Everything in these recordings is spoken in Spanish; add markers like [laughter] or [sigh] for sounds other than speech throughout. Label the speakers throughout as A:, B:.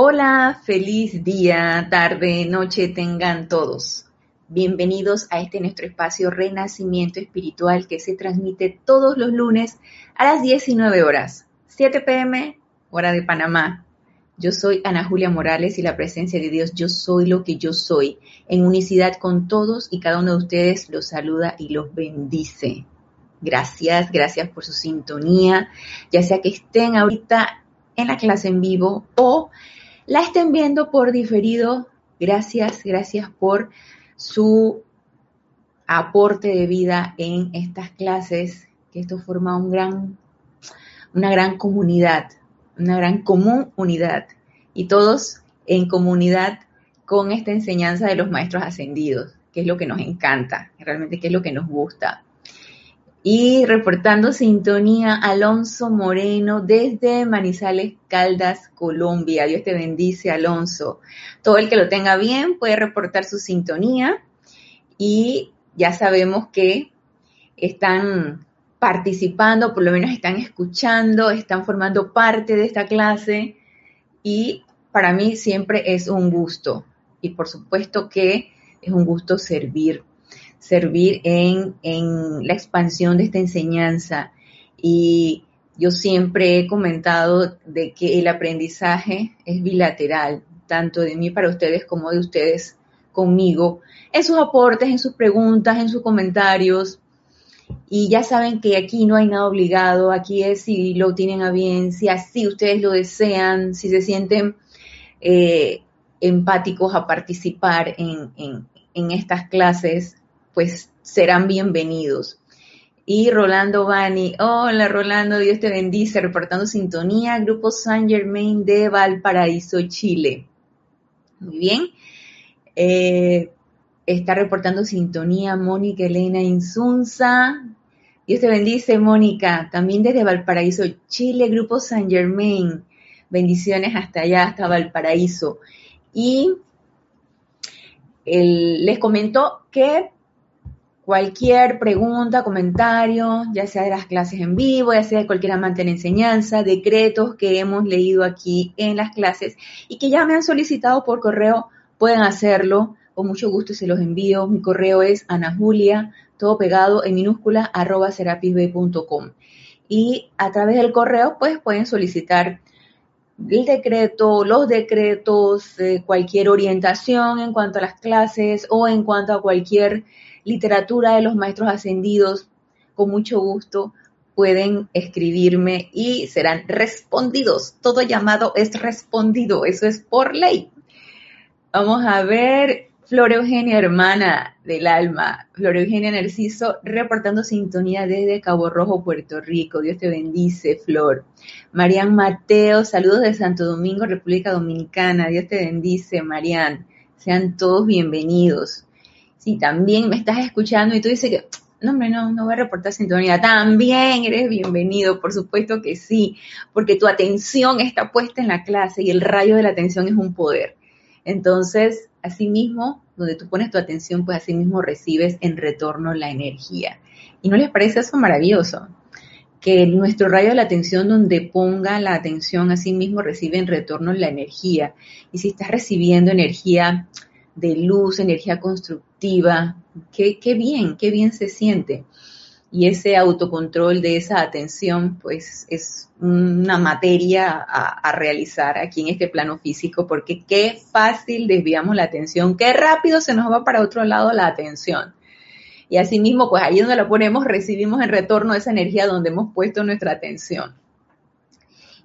A: Hola, feliz día, tarde, noche tengan todos. Bienvenidos a este nuestro espacio Renacimiento Espiritual que se transmite todos los lunes a las 19 horas, 7 pm, hora de Panamá. Yo soy Ana Julia Morales y la presencia de Dios, yo soy lo que yo soy, en unicidad con todos y cada uno de ustedes los saluda y los bendice. Gracias, gracias por su sintonía, ya sea que estén ahorita en la clase en vivo o la estén viendo por diferido, gracias, gracias por su aporte de vida en estas clases, que esto forma un gran, una gran comunidad, una gran común unidad, y todos en comunidad con esta enseñanza de los maestros ascendidos, que es lo que nos encanta, realmente que es lo que nos gusta. Y reportando sintonía, Alonso Moreno desde Manizales, Caldas, Colombia. Dios te bendice, Alonso. Todo el que lo tenga bien puede reportar su sintonía y ya sabemos que están participando, por lo menos están escuchando, están formando parte de esta clase y para mí siempre es un gusto y por supuesto que es un gusto servir servir en, la expansión de esta enseñanza. Y yo siempre he comentado de que el aprendizaje es bilateral, tanto de mí para ustedes como de ustedes conmigo, en sus aportes, en sus preguntas, en sus comentarios. Y ya saben que aquí no hay nada obligado, aquí es si lo tienen a bien, si así ustedes lo desean, si se sienten eh, empáticos a participar en, en estas clases, pues serán bienvenidos. Y Rolando Bani, hola Rolando, Dios te bendice, reportando sintonía, Grupo San Germain de Valparaíso, Chile. Muy bien. Eh, está reportando sintonía Mónica Elena Insunza. Dios te bendice, Mónica, también desde Valparaíso, Chile, Grupo San Germain. Bendiciones hasta allá, hasta Valparaíso. Y les comento que cualquier pregunta, comentario, ya sea de las clases en vivo, ya sea de cualquier amante de la enseñanza, decretos que hemos leído aquí en las clases y que ya me han solicitado por correo, pueden hacerlo. Con mucho gusto se los envío. Mi correo es anajulia, todo pegado en minúscula, arroba serapisb.com. Y a través del correo, pues pueden solicitar el decreto, los decretos, eh, cualquier orientación en cuanto a las clases o en cuanto a cualquier literatura de los maestros ascendidos, con mucho gusto pueden escribirme y serán respondidos. Todo llamado es respondido, eso es por ley. Vamos a ver, Flor Eugenia, hermana del alma, Flor Eugenia Narciso, reportando sintonía desde Cabo Rojo, Puerto Rico. Dios te bendice, Flor. Marian Mateo, saludos de Santo Domingo, República Dominicana. Dios te bendice, Marian. Sean todos bienvenidos si también me estás escuchando y tú dices que, no, hombre, no, no voy a reportar sintonía, también eres bienvenido, por supuesto que sí, porque tu atención está puesta en la clase y el rayo de la atención es un poder. Entonces, asimismo, donde tú pones tu atención, pues asimismo recibes en retorno la energía. ¿Y no les parece eso maravilloso? Que nuestro rayo de la atención, donde ponga la atención, asimismo recibe en retorno la energía. Y si estás recibiendo energía de luz, energía constructiva. Qué, qué bien, qué bien se siente. Y ese autocontrol de esa atención, pues es una materia a, realizar aquí en este plano físico, porque qué fácil desviamos la atención, qué rápido se nos va para otro lado la atención. Y asimismo, pues ahí donde la ponemos, recibimos en retorno esa energía donde hemos puesto nuestra atención.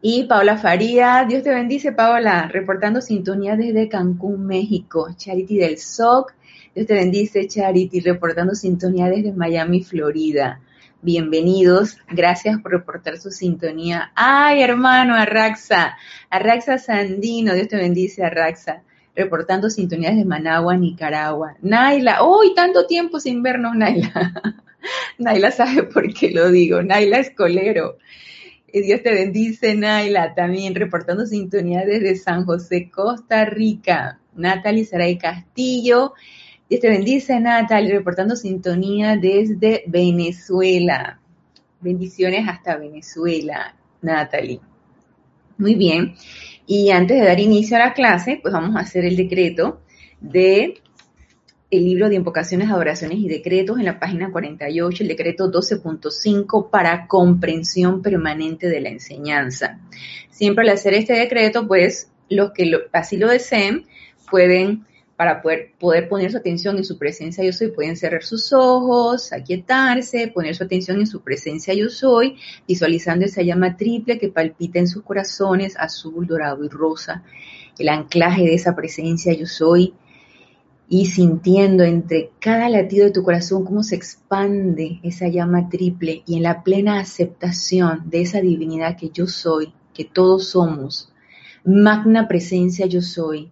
A: Y Paola Faría, Dios te bendice, Paola, reportando sintonía desde Cancún, México. Charity del SOC, Dios te bendice, Charity, reportando sintonía desde Miami, Florida. Bienvenidos, gracias por reportar su sintonía. Ay, hermano, Arraxa, Arraxa Sandino, Dios te bendice, Arraxa, reportando sintonía desde Managua, Nicaragua. Naila, uy, tanto tiempo sin vernos, Naila. [laughs] Naila sabe por qué lo digo, Naila Escolero. Dios te bendice, Naila, también reportando sintonía desde San José, Costa Rica. Natalie Saray Castillo. Dios te bendice, Natalie, reportando sintonía desde Venezuela. Bendiciones hasta Venezuela, Natalie. Muy bien. Y antes de dar inicio a la clase, pues vamos a hacer el decreto de el libro de invocaciones, adoraciones y decretos en la página 48, el decreto 12.5 para comprensión permanente de la enseñanza. Siempre al hacer este decreto, pues los que así lo deseen pueden para poder, poder poner su atención en su presencia yo soy, pueden cerrar sus ojos, aquietarse, poner su atención en su presencia yo soy, visualizando esa llama triple que palpita en sus corazones, azul, dorado y rosa, el anclaje de esa presencia yo soy, y sintiendo entre cada latido de tu corazón cómo se expande esa llama triple y en la plena aceptación de esa divinidad que yo soy, que todos somos, magna presencia yo soy,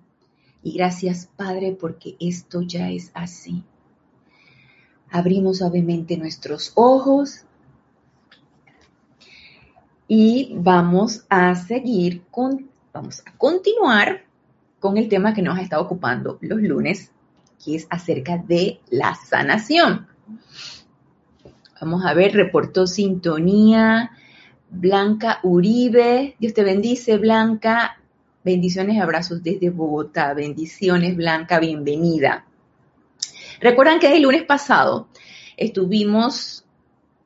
A: Y gracias, Padre, porque esto ya es así. Abrimos suavemente nuestros ojos y vamos a seguir con, vamos a continuar con el tema que nos ha estado ocupando los lunes, que es acerca de la sanación. Vamos a ver, reportó sintonía. Blanca Uribe, Dios te bendice, Blanca. Bendiciones y abrazos desde Bogotá. Bendiciones, Blanca, bienvenida. Recuerdan que el lunes pasado estuvimos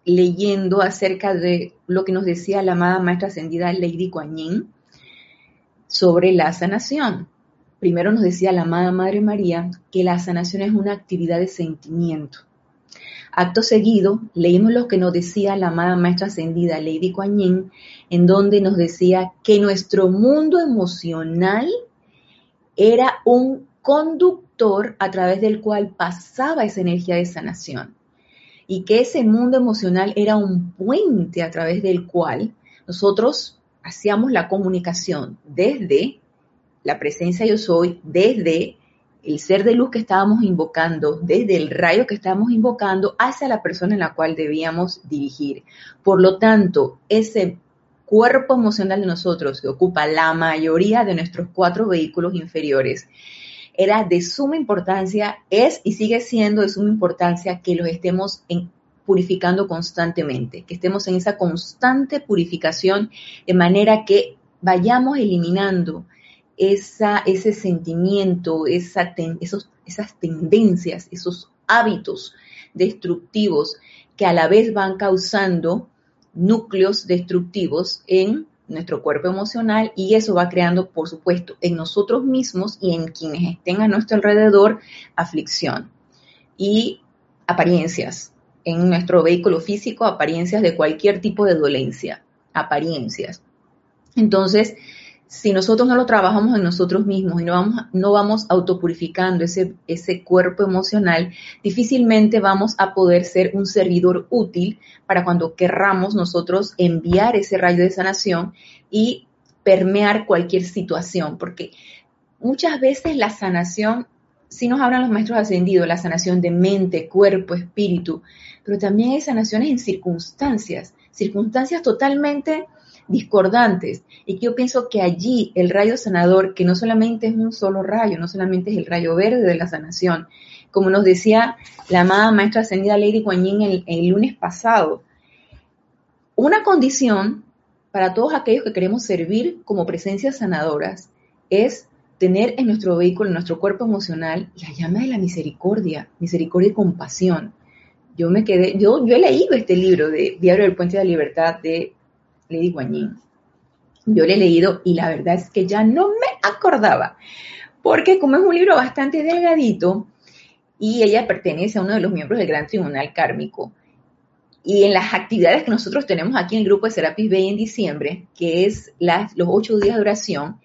A: leyendo acerca de lo que nos decía la amada maestra ascendida Lady Kuan sobre la sanación. Primero nos decía la amada Madre María que la sanación es una actividad de sentimiento. Acto seguido, leímos lo que nos decía la amada maestra ascendida Lady Kuan Yin, en donde nos decía que nuestro mundo emocional era un conductor a través del cual pasaba esa energía de sanación y que ese mundo emocional era un puente a través del cual nosotros hacíamos la comunicación desde la presencia yo soy, desde el ser de luz que estábamos invocando, desde el rayo que estábamos invocando hacia la persona en la cual debíamos dirigir. Por lo tanto, ese cuerpo emocional de nosotros que ocupa la mayoría de nuestros cuatro vehículos inferiores, era de suma importancia, es y sigue siendo de suma importancia que los estemos purificando constantemente, que estemos en esa constante purificación de manera que vayamos eliminando esa, ese sentimiento, esa esos, esas tendencias, esos hábitos destructivos que a la vez van causando núcleos destructivos en nuestro cuerpo emocional y eso va creando, por supuesto, en nosotros mismos y en quienes estén a nuestro alrededor aflicción y apariencias en nuestro vehículo físico, apariencias de cualquier tipo de dolencia, apariencias. Entonces, si nosotros no lo trabajamos en nosotros mismos y no vamos, no vamos autopurificando ese, ese cuerpo emocional, difícilmente vamos a poder ser un servidor útil para cuando querramos nosotros enviar ese rayo de sanación y permear cualquier situación, porque muchas veces la sanación, si nos hablan los maestros ascendidos, la sanación de mente, cuerpo, espíritu, pero también hay sanaciones en circunstancias, circunstancias totalmente discordantes. Y yo pienso que allí el rayo sanador, que no solamente es un solo rayo, no solamente es el rayo verde de la sanación, como nos decía la amada maestra ascendida Lady Kuan Yin el, el lunes pasado, una condición para todos aquellos que queremos servir como presencias sanadoras es tener en nuestro vehículo, en nuestro cuerpo emocional, la llama de la misericordia, misericordia y compasión. Yo me quedé, yo, yo he leído este libro de Diario del Puente de la Libertad de Lady Guanyin. Yo le he leído y la verdad es que ya no me acordaba, porque como es un libro bastante delgadito, y ella pertenece a uno de los miembros del Gran Tribunal Kármico. Y en las actividades que nosotros tenemos aquí en el grupo de Serapis Bay en diciembre, que es las, los ocho días de oración,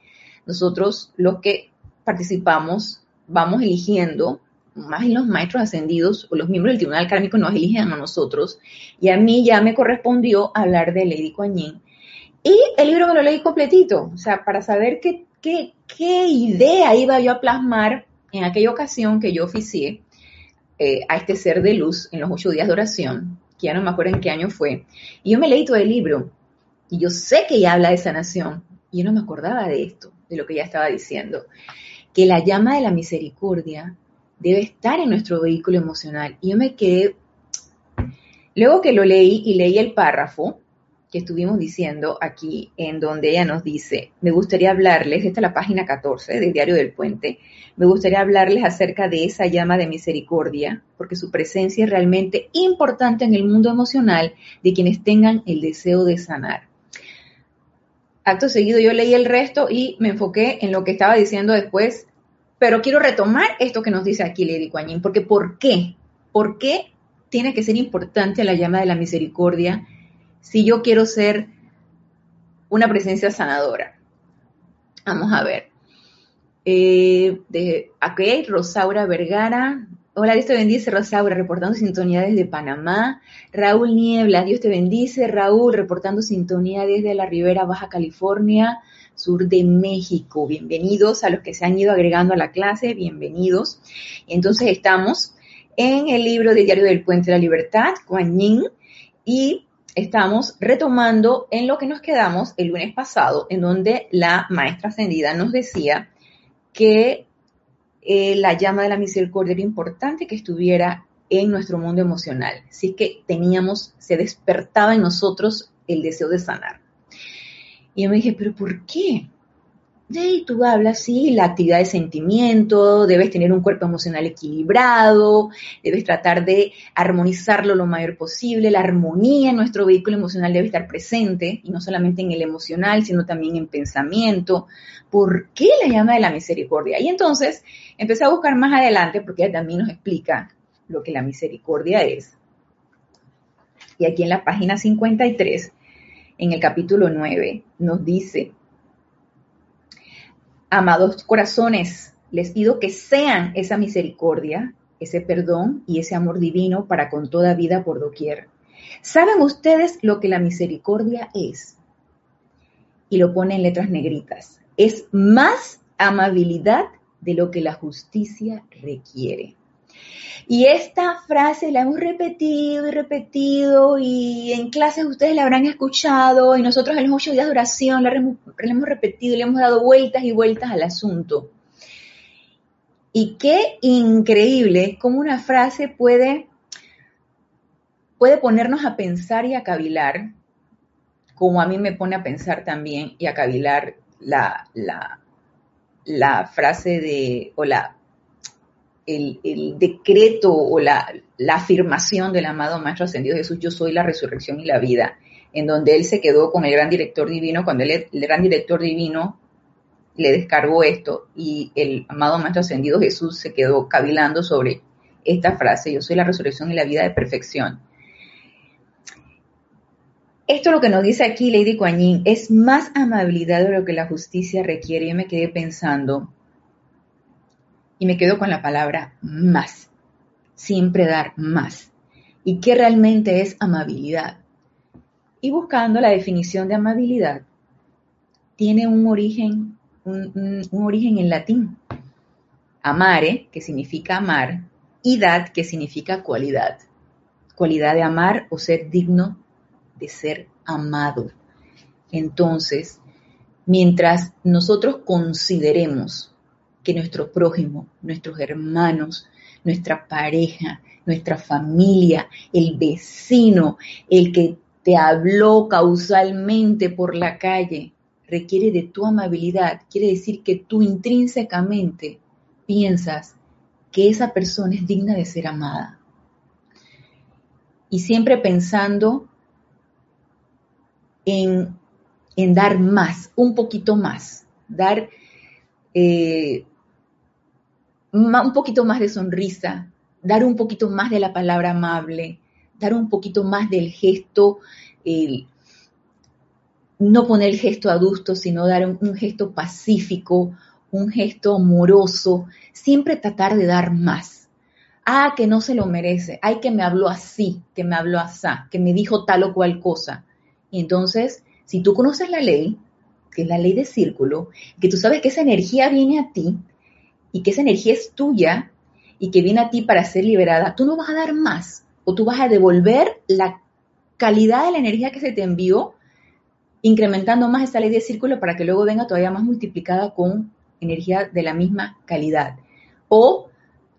A: nosotros los que participamos vamos eligiendo, más los maestros ascendidos o los miembros del Tribunal Kármico nos eligen a nosotros. Y a mí ya me correspondió hablar de Lady Kuan. Y el libro me lo leí completito, o sea, para saber qué, qué, qué idea iba yo a plasmar en aquella ocasión que yo oficié eh, a este ser de luz en los ocho días de oración, que ya no me acuerdo en qué año fue, y yo me leí todo el libro, y yo sé que ella habla de sanación, y yo no me acordaba de esto, de lo que ella estaba diciendo, que la llama de la misericordia debe estar en nuestro vehículo emocional. Y yo me quedé, luego que lo leí y leí el párrafo, que estuvimos diciendo aquí, en donde ella nos dice, me gustaría hablarles, esta es la página 14 del Diario del Puente, me gustaría hablarles acerca de esa llama de misericordia, porque su presencia es realmente importante en el mundo emocional de quienes tengan el deseo de sanar. Acto seguido yo leí el resto y me enfoqué en lo que estaba diciendo después, pero quiero retomar esto que nos dice aquí Lady Kuan porque ¿por qué? ¿Por qué tiene que ser importante la llama de la misericordia? si yo quiero ser una presencia sanadora. Vamos a ver. Eh, aquí Rosaura Vergara. Hola, Dios te bendice, Rosaura, reportando sintonía desde Panamá. Raúl Niebla, Dios te bendice. Raúl, reportando sintonía desde la Ribera Baja California, sur de México. Bienvenidos a los que se han ido agregando a la clase, bienvenidos. Entonces estamos en el libro de Diario del Puente de la Libertad, Kuan Yin, y estamos retomando en lo que nos quedamos el lunes pasado, en donde la maestra ascendida nos decía que eh, la llama de la misericordia era importante que estuviera en nuestro mundo emocional. Así que teníamos, se despertaba en nosotros el deseo de sanar. Y yo me dije, pero ¿por qué? y tú hablas, sí, la actividad de sentimiento, debes tener un cuerpo emocional equilibrado, debes tratar de armonizarlo lo mayor posible, la armonía en nuestro vehículo emocional debe estar presente, y no solamente en el emocional, sino también en pensamiento. ¿Por qué la llama de la misericordia? Y entonces empecé a buscar más adelante, porque ella también nos explica lo que la misericordia es. Y aquí en la página 53, en el capítulo 9, nos dice, Amados corazones, les pido que sean esa misericordia, ese perdón y ese amor divino para con toda vida por doquier. ¿Saben ustedes lo que la misericordia es? Y lo pone en letras negritas. Es más amabilidad de lo que la justicia requiere. Y esta frase la hemos repetido y repetido y en clases ustedes la habrán escuchado y nosotros en los ocho días de oración la, hemos repetido y le hemos dado vueltas y vueltas al asunto. Y qué increíble cómo una frase puede, puede ponernos a pensar y a cavilar, como a mí me pone a pensar también y a cavilar la, la, la frase de, o la, el, decreto o la, afirmación del amado Maestro Ascendido Jesús, yo soy la resurrección y la vida, en donde él se quedó con el gran director divino, cuando el gran director divino le descargó esto y el amado Maestro Ascendido Jesús se quedó cavilando sobre esta frase, yo soy la resurrección y la vida de perfección. Esto lo que nos dice aquí Lady Yin es más amabilidad de lo que la justicia requiere. Yo me quedé pensando, y me quedo con la palabra más. Siempre dar más. ¿Y qué realmente es amabilidad? Y buscando la definición de amabilidad, tiene un origen, un, origen en latín. Amare, que significa amar, y dad, que significa cualidad. Cualidad de amar o ser digno de ser amado. Entonces, mientras nosotros consideremos nuestro prójimo, nuestros hermanos, nuestra pareja, nuestra familia, el vecino, el que te habló causalmente por la calle, requiere de tu amabilidad. Quiere decir que tú intrínsecamente piensas que esa persona es digna de ser amada. Y siempre pensando en, en dar más, un poquito más, dar eh, un poquito más de sonrisa, dar un poquito más de la palabra amable, dar un poquito más del gesto, no poner el gesto adusto, sino dar un, gesto pacífico, un gesto amoroso, siempre tratar de dar más. Ah, que no se lo merece, ay, que me habló así, que me habló así, que me dijo tal o cual cosa. Y entonces, si tú conoces la ley, que es la ley de círculo, que tú sabes que esa energía viene a ti y que esa energía es tuya y que viene a ti para ser liberada, tú no vas a dar más o tú vas a devolver la calidad de la energía que se te envió, incrementando más esa ley de círculo para que luego venga todavía más multiplicada con energía de la misma calidad. O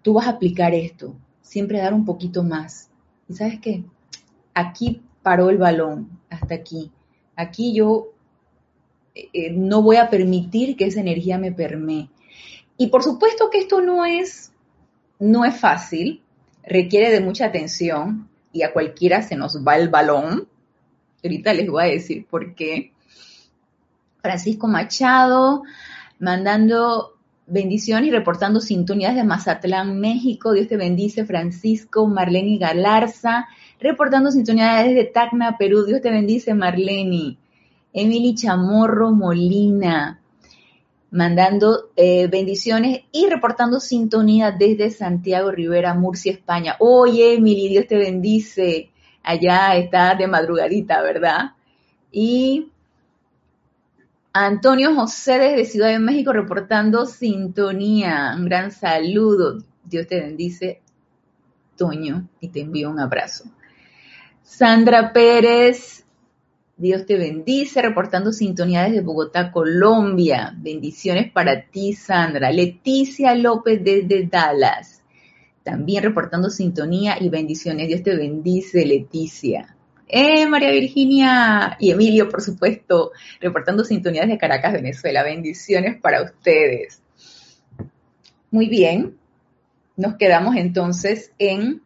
A: tú vas a aplicar esto, siempre dar un poquito más. ¿Y sabes qué? Aquí paró el balón, hasta aquí. Aquí yo eh, no voy a permitir que esa energía me permee. Y por supuesto que esto no es, no es fácil, requiere de mucha atención y a cualquiera se nos va el balón. Ahorita les voy a decir por qué. Francisco Machado mandando bendiciones y reportando sintonías de Mazatlán, México. Dios te bendice, Francisco, Marlene Galarza, reportando sintonías desde Tacna, Perú. Dios te bendice, Marlene. Emily Chamorro Molina, mandando eh, bendiciones y reportando sintonía desde Santiago Rivera, Murcia, España. Oye, Emily, Dios te bendice. Allá está de madrugadita, ¿verdad? Y Antonio José desde Ciudad de México reportando sintonía. Un gran saludo. Dios te bendice, Toño, y te envío un abrazo. Sandra Pérez Dios te bendice, reportando sintonía desde Bogotá, Colombia. Bendiciones para ti, Sandra. Leticia López desde Dallas. También reportando sintonía y bendiciones. Dios te bendice, Leticia. Eh, María Virginia y Emilio, por supuesto, reportando sintonía desde Caracas, Venezuela. Bendiciones para ustedes. Muy bien. Nos quedamos entonces en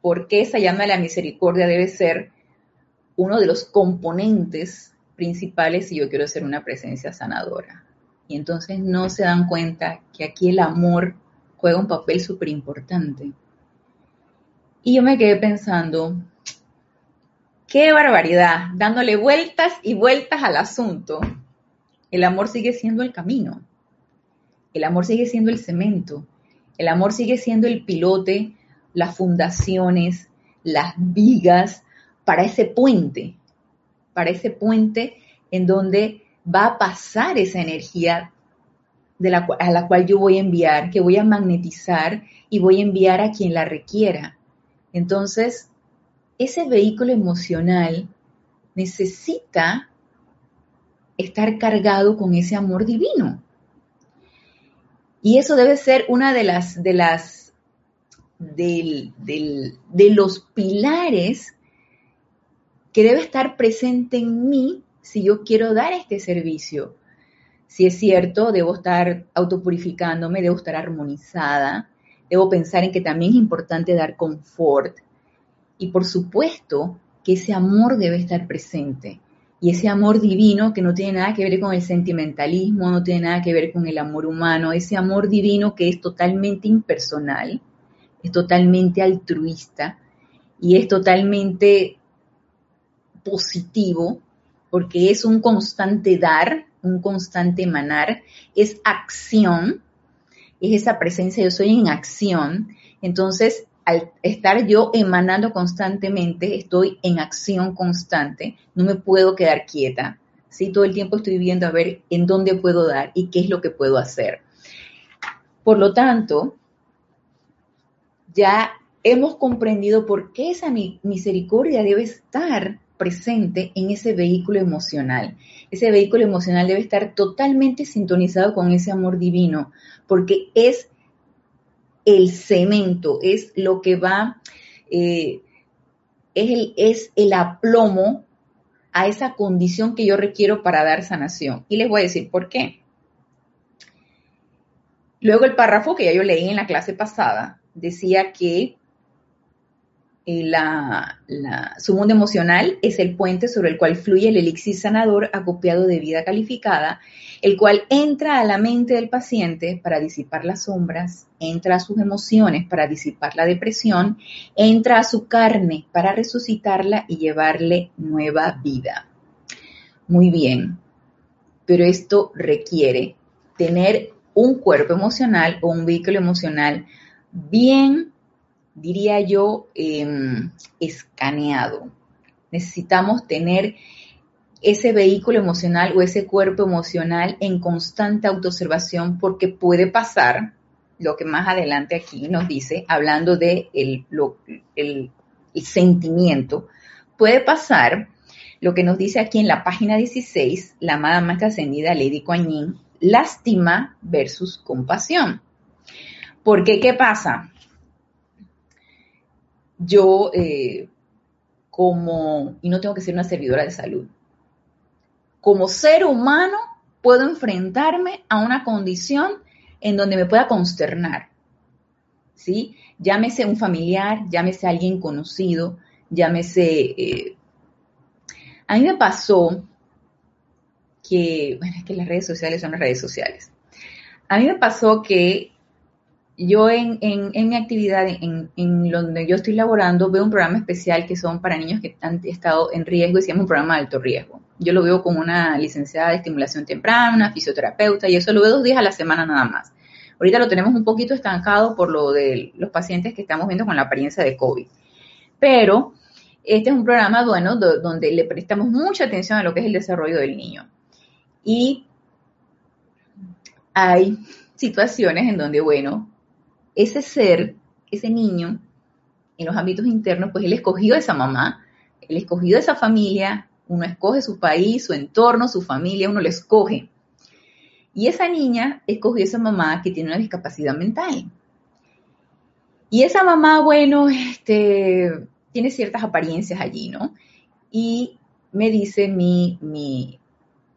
A: por qué esa llama de la misericordia debe ser uno de los componentes principales si yo quiero ser una presencia sanadora. Y entonces no se dan cuenta que aquí el amor juega un papel súper importante. Y yo me quedé pensando, qué barbaridad, dándole vueltas y vueltas al asunto. El amor sigue siendo el camino. El amor sigue siendo el cemento. El amor sigue siendo el pilote, las fundaciones, las vigas, para ese puente, para ese puente en donde va a pasar esa energía a la cual yo voy a enviar, que voy a magnetizar y voy a enviar a quien la requiera. Entonces, ese vehículo emocional necesita estar cargado con ese amor divino. Y eso debe ser una de las, de los pilares que debe estar presente en mí si yo quiero dar este servicio. Si es cierto, debo estar autopurificándome, debo estar armonizada, debo pensar en que también es importante dar confort y por supuesto que ese amor debe estar presente. Y ese amor divino que no tiene nada que ver con el sentimentalismo, no tiene nada que ver con el amor humano, ese amor divino que es totalmente impersonal, es totalmente altruista y es totalmente positivo, porque es un constante dar, un constante emanar, es acción, es esa presencia, yo soy en acción, entonces al estar yo emanando constantemente, estoy en acción constante, no me puedo quedar quieta, ¿sí? todo el tiempo estoy viendo a ver en dónde puedo dar y qué es lo que puedo hacer. Por lo tanto, ya hemos comprendido por qué esa misericordia debe estar presente en ese vehículo emocional. Ese vehículo emocional debe estar totalmente sintonizado con ese amor divino, porque es el cemento, es lo que va, eh, es, el, es el aplomo a esa condición que yo requiero para dar sanación. Y les voy a decir por qué. Luego el párrafo que ya yo leí en la clase pasada decía que su mundo emocional es el puente sobre el cual fluye el elixir sanador acopiado de vida calificada, el cual entra a la mente del paciente para disipar las sombras, entra a sus emociones para disipar la depresión, entra a su carne para resucitarla y llevarle nueva vida. Muy bien, pero esto requiere tener un cuerpo emocional o un vehículo emocional bien diría yo, em, escaneado. Necesitamos tener ese vehículo emocional o ese cuerpo emocional en constante autoobservación porque puede pasar lo que más adelante aquí nos dice, hablando de el, el sentimiento, puede pasar lo que nos dice aquí en la página 16, la amada maestra ascendida Lady Kuan Yin, lástima versus compasión. Porque, ¿qué pasa? Yo eh, como, y no tengo que ser una servidora de salud, como ser humano puedo enfrentarme a una condición en donde me pueda consternar, ¿sí? Llámese un familiar, llámese alguien conocido, llámese... Eh, a mí me pasó que, bueno, es que las redes sociales son las redes sociales. A mí me pasó que yo en, mi actividad, en, donde yo estoy laborando, veo un programa especial que son para niños que han estado en riesgo y se llama un programa de alto riesgo. Yo lo veo con una licenciada de estimulación temprana, una fisioterapeuta, y eso lo veo dos días a la semana nada más. Ahorita lo tenemos un poquito estancado por lo de los pacientes que estamos viendo con la apariencia de COVID. Pero este es un programa, bueno, donde le prestamos mucha atención a lo que es el desarrollo del niño. Y hay situaciones en donde, bueno, ese ser, ese niño, en los ámbitos internos, pues él escogió a esa mamá, él escogió a esa familia, uno escoge su país, su entorno, su familia, uno lo escoge. Y esa niña escogió a esa mamá que tiene una discapacidad mental. Y esa mamá, bueno, este, tiene ciertas apariencias allí, ¿no? Y me dice mi, mi,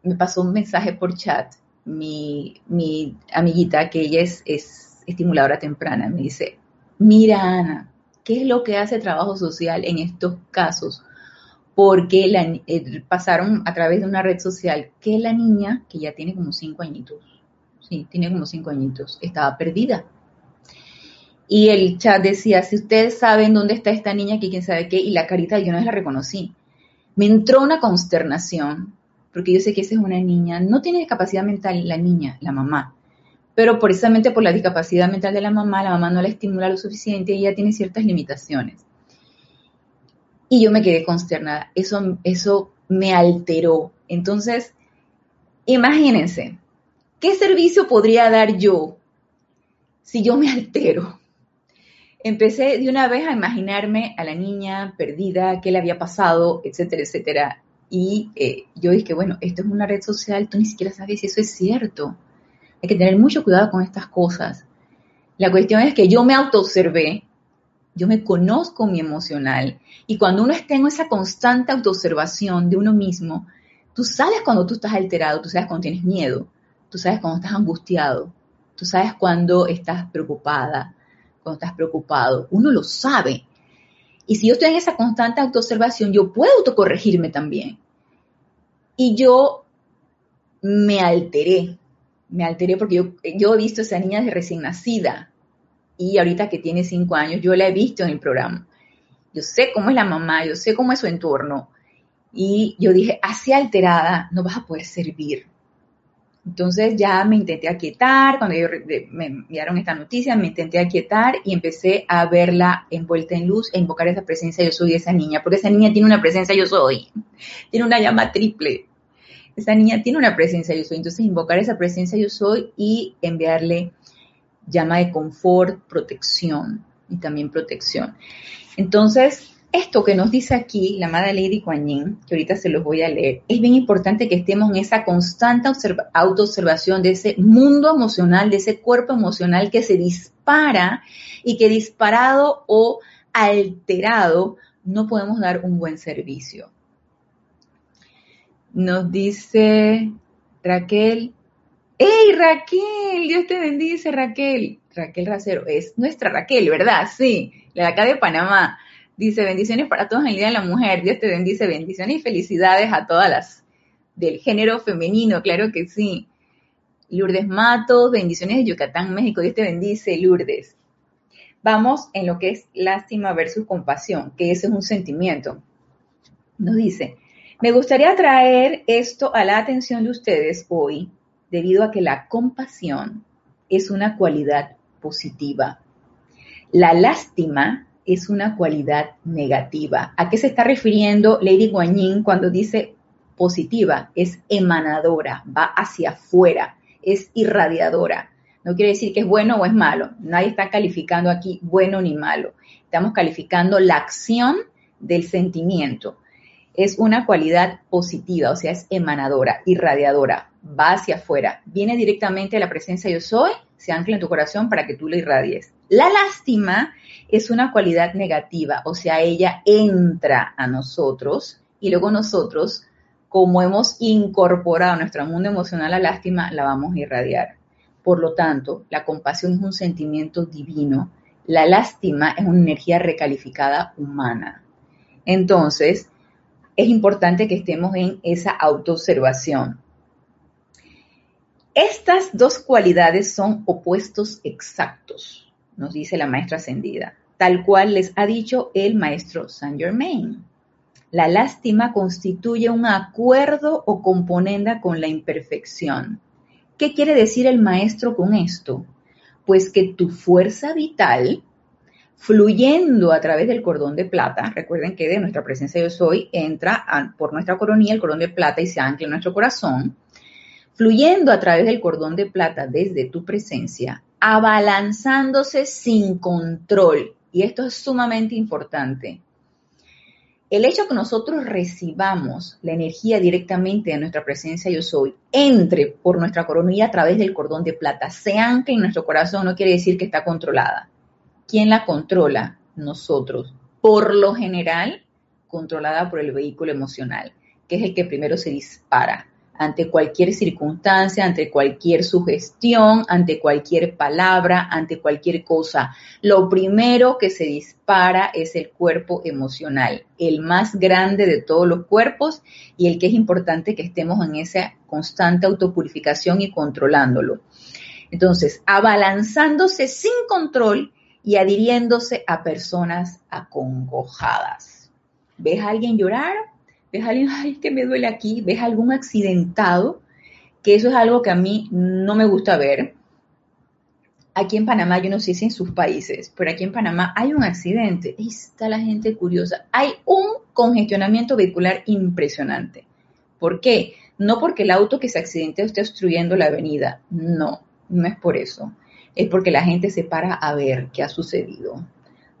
A: me pasó un mensaje por chat, mi, mi amiguita, que ella es, es estimuladora temprana, me dice, mira Ana, ¿qué es lo que hace trabajo social en estos casos? Porque eh, pasaron a través de una red social que la niña, que ya tiene como cinco añitos, sí, tiene como cinco añitos, estaba perdida. Y el chat decía, si ustedes saben dónde está esta niña, que quién sabe qué, y la carita yo no la reconocí. Me entró una consternación, porque yo sé que esa es una niña, no tiene discapacidad mental la niña, la mamá, pero precisamente por la discapacidad mental de la mamá, la mamá no la estimula lo suficiente y ella tiene ciertas limitaciones. Y yo me quedé consternada, eso, eso me alteró. Entonces, imagínense, ¿qué servicio podría dar yo si yo me [laughs] altero? Empecé de una vez a imaginarme a la niña perdida, qué le había pasado, etcétera, etcétera. Y eh, yo dije, bueno, esto es una red social, tú ni siquiera sabes si eso es cierto. Hay que tener mucho cuidado con estas cosas. La cuestión es que yo me autoobservé, yo me conozco mi emocional y cuando uno está en esa constante autoobservación de uno mismo, tú sabes cuando tú estás alterado, tú sabes cuando tienes miedo, tú sabes cuando estás angustiado, tú sabes cuando estás preocupada, cuando estás preocupado, uno lo sabe. Y si yo estoy en esa constante autoobservación, yo puedo autocorregirme también. Y yo me alteré, me alteré porque yo, yo he visto a esa niña de recién nacida y ahorita que tiene cinco años, yo la he visto en el programa. Yo sé cómo es la mamá, yo sé cómo es su entorno. Y yo dije, así alterada no vas a poder servir. Entonces ya me intenté aquietar, cuando me enviaron esta noticia, me intenté aquietar y empecé a verla envuelta en luz e invocar esa presencia yo soy de esa niña, porque esa niña tiene una presencia yo soy, tiene una llama triple, esa niña tiene una presencia yo soy. Entonces invocar esa presencia yo soy y enviarle llama de confort, protección y también protección. Entonces, esto que nos dice aquí la amada Lady Kuan Yin, que ahorita se los voy a leer, es bien importante que estemos en esa constante autoobservación de ese mundo emocional, de ese cuerpo emocional que se dispara y que disparado o alterado no podemos dar un buen servicio. Nos dice Raquel. ¡Hey Raquel! Dios te bendice Raquel. Raquel Racero, es nuestra Raquel, ¿verdad? Sí, la de acá de Panamá. Dice, bendiciones para todos en el Día de la Mujer. Dios te bendice, bendiciones y felicidades a todas las del género femenino, claro que sí. Lourdes Matos, bendiciones de Yucatán, México. Dios te bendice, Lourdes. Vamos en lo que es lástima versus compasión, que ese es un sentimiento. Nos dice, me gustaría traer esto a la atención de ustedes hoy, debido a que la compasión es una cualidad positiva. La lástima es una cualidad negativa. ¿A qué se está refiriendo Lady Guanyin cuando dice positiva? Es emanadora, va hacia afuera, es irradiadora. No quiere decir que es bueno o es malo. Nadie está calificando aquí bueno ni malo. Estamos calificando la acción del sentimiento. Es una cualidad positiva, o sea, es emanadora, irradiadora, va hacia afuera, viene directamente de la presencia yo soy, se ancla en tu corazón para que tú la irradies. La lástima es una cualidad negativa, o sea, ella entra a nosotros y luego nosotros, como hemos incorporado a nuestro mundo emocional la lástima, la vamos a irradiar. Por lo tanto, la compasión es un sentimiento divino, la lástima es una energía recalificada humana. Entonces, es importante que estemos en esa autoobservación. Estas dos cualidades son opuestos exactos, nos dice la maestra ascendida, tal cual les ha dicho el maestro Saint Germain. La lástima constituye un acuerdo o componenda con la imperfección ¿Qué quiere decir el maestro con esto? Pues que tu fuerza vital, fluyendo a través del cordón de plata, recuerden que de nuestra presencia yo soy, entra por nuestra coronilla el cordón de plata y se ancla en nuestro corazón, fluyendo a través del cordón de plata desde tu presencia, abalanzándose sin control. Y esto es sumamente importante el hecho que nosotros recibamos la energía directamente de nuestra presencia yo soy, entre por nuestra coronilla a través del cordón de plata, se ancla en nuestro corazón, no quiere decir que está controlada. ¿Quién la controla? Nosotros. Por lo general, controlada por el vehículo emocional, que es el que primero se dispara ante cualquier circunstancia, ante cualquier sugestión, ante cualquier palabra, ante cualquier cosa. Lo primero que se dispara es el cuerpo emocional, el más grande de todos los cuerpos y el que es importante que estemos en esa constante autopurificación y controlándolo. Entonces, abalanzándose sin control y adhiriéndose a personas acongojadas. ¿Ves a alguien llorar? ves a alguien, [laughs] ay, que me duele aquí, ves algún accidentado, que eso es algo que a mí no me gusta ver. Aquí en Panamá, yo no sé si en sus países, pero aquí en Panamá hay un accidente, está la gente curiosa, hay un congestionamiento vehicular impresionante. ¿Por qué? No porque el auto que se accidente esté obstruyendo la avenida, no, no es por eso. Es porque la gente se para a ver qué ha sucedido.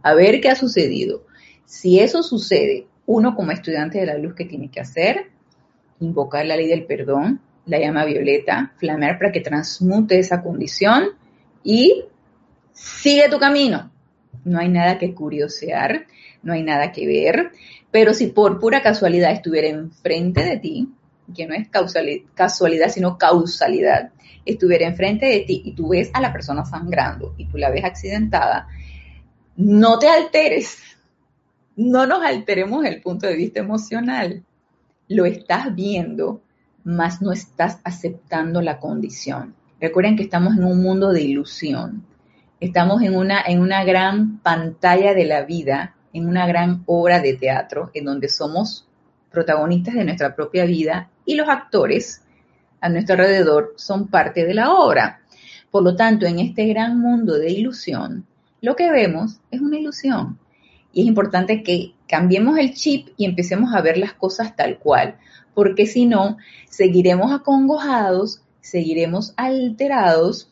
A: A ver qué ha sucedido. Si eso sucede uno como estudiante de la luz que tiene que hacer, invocar la ley del perdón, la llama violeta, flamear para que transmute esa condición y sigue tu camino. No hay nada que curiosear, no hay nada que ver, pero si por pura casualidad estuviera enfrente de ti, que no es casualidad, sino causalidad, estuviera enfrente de ti y tú ves a la persona sangrando y tú la ves accidentada, no te alteres, no nos alteremos el punto de vista emocional. Lo estás viendo, mas no estás aceptando la condición. Recuerden que estamos en un mundo de ilusión. Estamos en una, en una gran pantalla de la vida, en una gran obra de teatro, en donde somos protagonistas de nuestra propia vida y los actores a nuestro alrededor son parte de la obra. Por lo tanto, en este gran mundo de ilusión, lo que vemos es una ilusión. Y es importante que cambiemos el chip y empecemos a ver las cosas tal cual, porque si no, seguiremos acongojados, seguiremos alterados,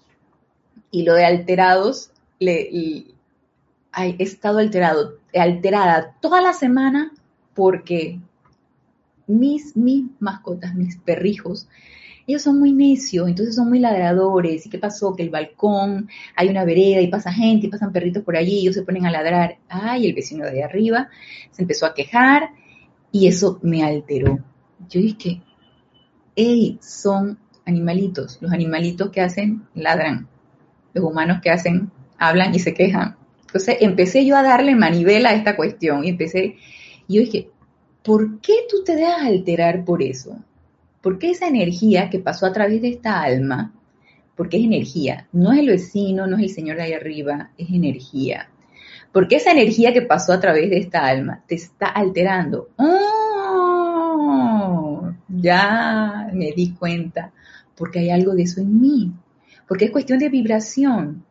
A: y lo de alterados, le, he estado alterado, alterada toda la semana porque mis, mis mascotas, mis perrijos, ellos son muy necios, entonces son muy ladradores. ¿Y qué pasó? Que el balcón, hay una vereda y pasa gente y pasan perritos por allí y ellos se ponen a ladrar. Ay, el vecino de arriba se empezó a quejar y eso me alteró. Yo dije, hey, son animalitos. Los animalitos que hacen ladran. Los humanos que hacen hablan y se quejan. Entonces empecé yo a darle manivela a esta cuestión y empecé, y yo dije, ¿por qué tú te dejas alterar por eso? ¿Por qué esa energía que pasó a través de esta alma, porque es energía, no es el vecino, no es el señor de ahí arriba, es energía. Porque esa energía que pasó a través de esta alma te está alterando. ¡Oh! Ya me di cuenta, porque hay algo de eso en mí, porque es cuestión de vibración.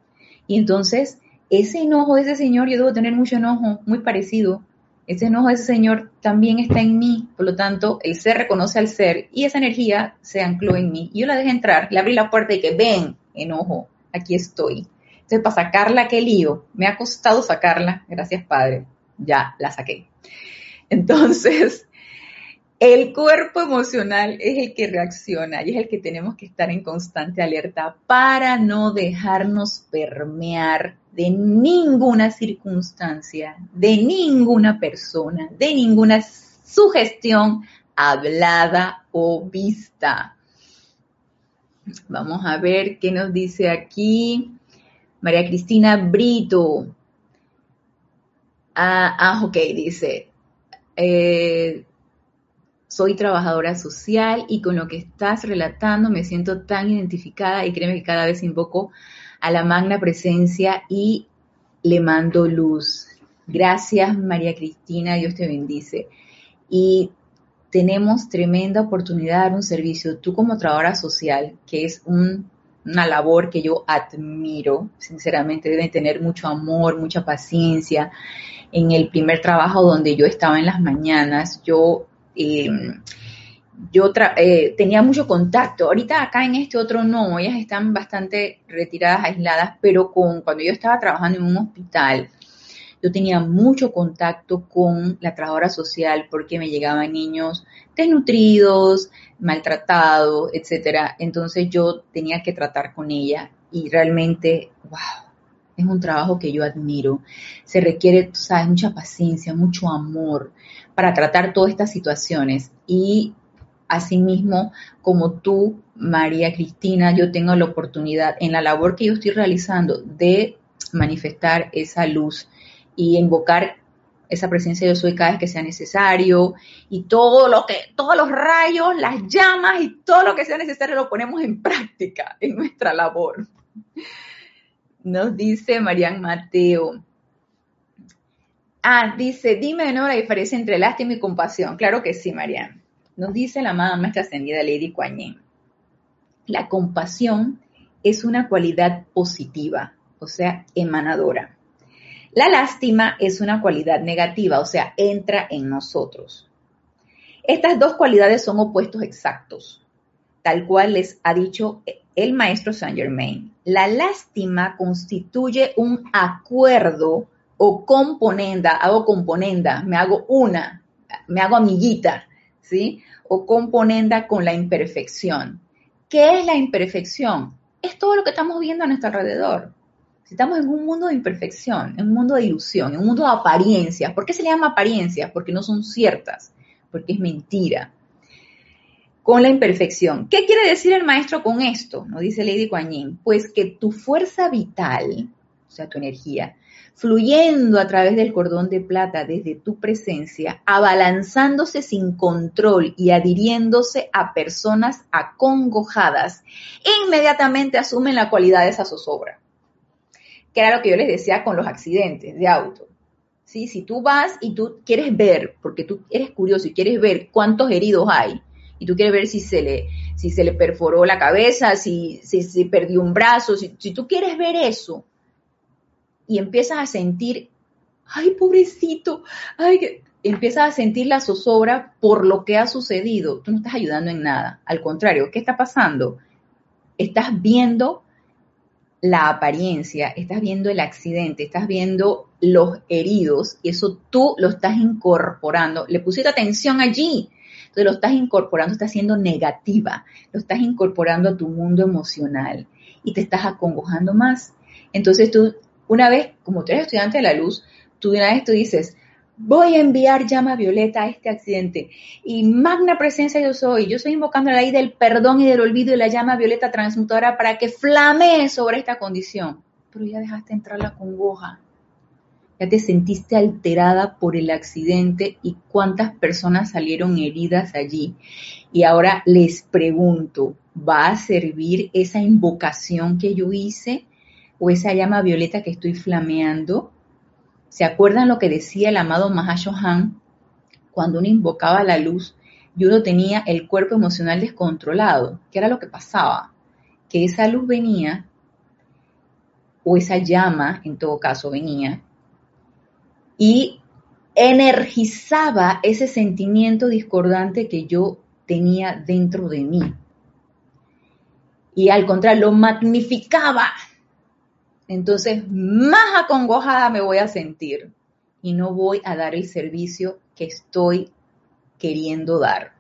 A: Y entonces, ese enojo de ese señor, yo debo tener mucho enojo, muy parecido. Ese enojo de ese señor también está en mí, por lo tanto, el ser reconoce al ser y esa energía se ancló en mí. Yo la dejé entrar, le abrí la puerta y que ven, enojo, aquí estoy entonces, para sacarla, qué lío. Me ha costado sacarla, gracias Padre. Ya la saqué. Entonces, [laughs] el cuerpo emocional es el que reacciona y es el que tenemos que estar en constante alerta para no dejarnos permear de ninguna circunstancia, de ninguna persona, de ninguna sugestión hablada o vista. Vamos a ver qué nos dice aquí. María Cristina Brito. Ah, ah ok, dice. Eh, soy trabajadora social y con lo que estás relatando me siento tan identificada y créeme que cada vez invoco a la magna presencia y le mando luz. Gracias María Cristina, Dios te bendice. Y tenemos tremenda oportunidad de dar un servicio. Tú como trabajadora social, que es un una labor que yo admiro, sinceramente, deben tener mucho amor, mucha paciencia. En el primer trabajo donde yo estaba en las mañanas, yo, em, yo eh, tenía mucho contacto. Ahorita acá en este otro no, ellas están bastante retiradas, aisladas, pero con, cuando yo estaba trabajando en un hospital, yo tenía mucho contacto con la trabajadora social porque me llegaban niños desnutridos, maltratados, etcétera. Entonces yo tenía que tratar con ella y realmente, wow, es un trabajo que yo admiro. Se requiere, sabes, mucha paciencia, mucho amor para tratar todas estas situaciones y asimismo, como tú, María Cristina, yo tengo la oportunidad en la labor que yo estoy realizando de manifestar esa luz y invocar esa presencia de yo soy cada vez que sea necesario y todo lo que, todos los rayos, las llamas y todo lo que sea necesario lo ponemos en práctica en nuestra labor. Nos dice Marian Mateo. Ah, dice, dime ¿no? la diferencia entre lástima y compasión. Claro que sí, Marian. Nos dice la amada maestra ascendida Lady Kuan La compasión es una cualidad positiva, o sea, emanadora. La lástima es una cualidad negativa, o sea, entra en nosotros. Estas dos cualidades son opuestos exactos, tal cual les ha dicho el maestro Saint Germain. La lástima constituye un acuerdo o componenda, hago componenda, me hago una, me hago amiguita, O componenda con la imperfección. ¿Qué es la imperfección? Es todo lo que estamos viendo a nuestro alrededor. Estamos en un mundo de imperfección, en un mundo de ilusión, en un mundo de apariencias. ¿Por qué se le llama apariencias? Porque no son ciertas, porque es mentira. Con la imperfección. ¿Qué quiere decir el maestro con esto? Nos dice Lady Kuan Pues que tu fuerza vital, o sea, tu energía, fluyendo a través del cordón de plata desde tu presencia, abalanzándose sin control y adhiriéndose a personas acongojadas, inmediatamente asumen la cualidad de esa zozobra que era lo que yo les decía con los accidentes de auto. ¿Sí? Si tú vas y tú quieres ver, porque tú eres curioso y quieres ver cuántos heridos hay, y tú quieres ver si se le, si se le perforó la cabeza, si, se perdió un brazo, si, si tú quieres ver eso, y empiezas a sentir, ay, pobrecito, ay, empiezas a sentir la zozobra por lo que ha sucedido, tú no estás ayudando en nada. Al contrario, ¿qué está pasando? Estás viendo la apariencia, estás viendo el accidente, estás viendo los heridos y eso tú lo estás incorporando. Le pusiste atención allí, entonces lo estás incorporando, estás siendo negativa, lo estás incorporando a tu mundo emocional y te estás acongojando más. Entonces tú, una vez, como tú eres estudiante de la luz, tú una vez tú dices, voy a enviar llama violeta a este accidente. Y magna presencia yo soy. Yo estoy invocando la ley del perdón y del olvido y la llama violeta transmutadora para que flamee sobre esta condición. Pero ya dejaste entrar la congoja. ya te sentiste alterada por el accidente y cuántas personas salieron heridas allí. Y ahora les pregunto, ¿va a servir esa invocación que yo hice o esa llama violeta que estoy flameando? ¿Se acuerdan lo que decía el amado Mahashohan cuando uno invocaba la luz y uno tenía el cuerpo emocional descontrolado? ¿Qué era lo que pasaba? Que esa luz venía, o esa llama en todo caso venía, y energizaba ese sentimiento discordante que yo tenía dentro de mí. Y al contrario, lo magnificaba. Entonces, más acongojada me voy a sentir y no voy a dar el servicio que estoy queriendo dar.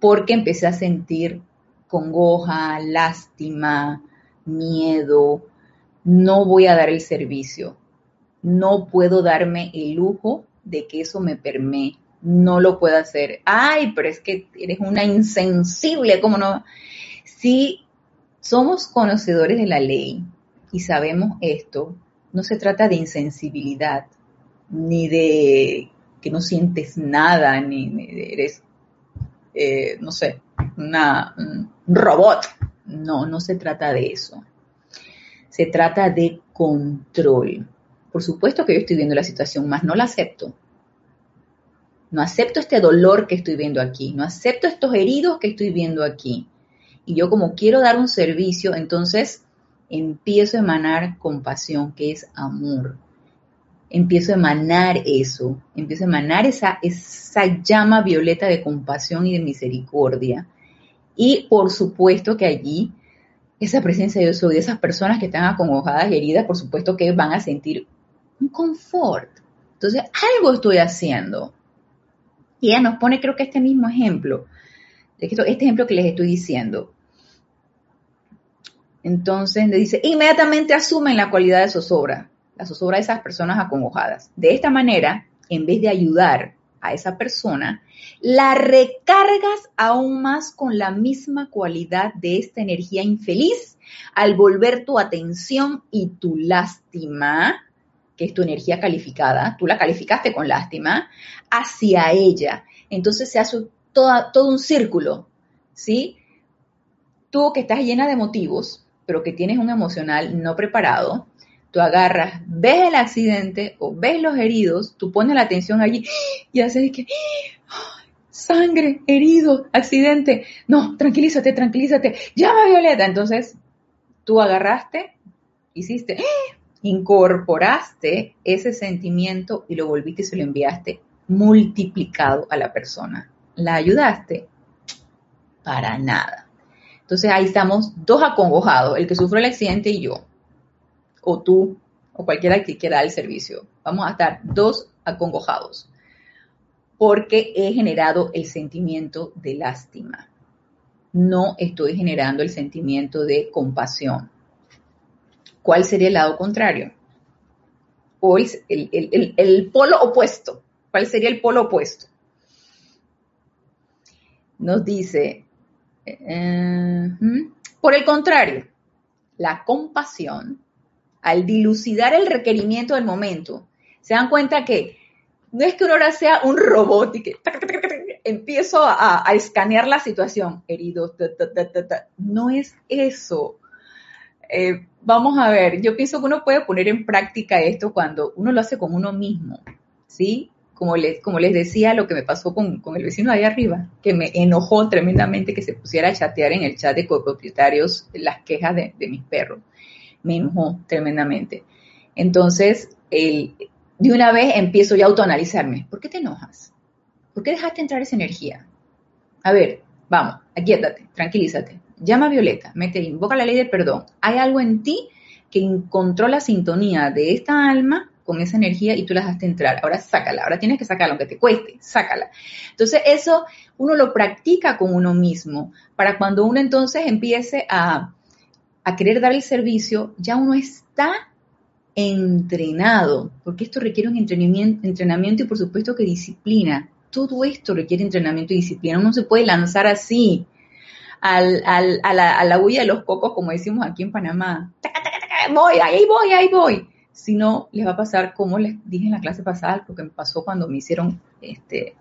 A: Porque empecé a sentir congoja, lástima, miedo. No voy a dar el servicio no puedo darme el lujo de que eso me permee. No lo puedo hacer. Ay, pero es que eres una insensible, ¿cómo no? Si somos conocedores de la ley y sabemos esto, no se trata de insensibilidad, ni de que no sientes nada, ni, eres, eh, no sé, una, un robot. No, no se trata de eso. Se trata de control. Por supuesto que yo estoy viendo la situación, más no la acepto. No acepto este dolor que estoy viendo aquí, no acepto estos heridos que estoy viendo aquí. Y yo como quiero dar un servicio, entonces empiezo a emanar compasión, que es amor. Empiezo a emanar eso, empiezo a emanar esa, esa llama violeta de compasión y de misericordia. Y por supuesto que allí, esa presencia de soy, de esas personas que están acongojadas y heridas, por supuesto que van a sentir un confort. Entonces, algo estoy haciendo. Y ella nos pone, creo que este mismo ejemplo, este ejemplo que les estoy diciendo. Entonces le dice, inmediatamente asumen la cualidad de zozobra, la zozobra de esas personas acongojadas. De esta manera, en vez de ayudar a esa persona, la recargas aún más con la misma cualidad de esta energía infeliz al volver tu atención y tu lástima que es tu energía calificada, tú la calificaste con lástima, hacia ella. Entonces se hace todo un círculo, ¿sí? Tú que estás llena de motivos, pero que tienes un emocional no preparado, tú agarras, ves el accidente o ves los heridos, tú pones la atención allí y haces que, sangre, herido, accidente, no, tranquilízate, tranquilízate, llama Violeta. Entonces, tú agarraste, hiciste, incorporaste ese sentimiento y lo volviste y se lo enviaste multiplicado a la persona. ¿La ayudaste? Para nada. Entonces ahí estamos dos acongojados, el que sufrió el accidente y yo, o tú, o cualquiera que quiera el servicio. Vamos a estar dos acongojados, porque he generado el sentimiento de lástima. No estoy generando el sentimiento de compasión. ¿cuál sería el lado contrario? O el, polo opuesto. ¿Cuál sería el polo opuesto? Nos dice, eh, por el contrario, la compasión, al dilucidar el requerimiento del momento, se dan cuenta que no es que uno ahora sea un robot y que empiezo a, escanear la situación, herido, no es eso. Eh, vamos a ver, yo pienso que uno puede poner en práctica esto cuando uno lo hace con uno mismo, ¿sí? Como les, como les decía, lo que me pasó con, el vecino de ahí arriba, que me enojó tremendamente que se pusiera a chatear en el chat de copropietarios las quejas de, mis perros. Me enojó tremendamente. Entonces, el, de una vez empiezo ya a autoanalizarme. ¿Por qué te enojas? ¿Por qué dejaste entrar esa energía? A ver, vamos, aquíétate, tranquilízate llama a Violeta, mete, invoca la ley del perdón. Hay algo en ti que encontró la sintonía de esta alma con esa energía y tú la dejaste entrar. Ahora sácala, ahora tienes que sacarla, aunque te cueste, sácala. Entonces eso uno lo practica con uno mismo, para cuando uno entonces empiece a, a querer dar el servicio, ya uno está entrenado, porque esto requiere un entrenamiento, entrenamiento y por supuesto que disciplina. Todo esto requiere entrenamiento y disciplina. Uno no se puede lanzar así al, a, la, a, la, huella de los cocos, como decimos aquí en Panamá. Voy, ahí voy, ahí voy. Si no, les va a pasar como les dije en la clase pasada, lo que me pasó cuando me hicieron, este,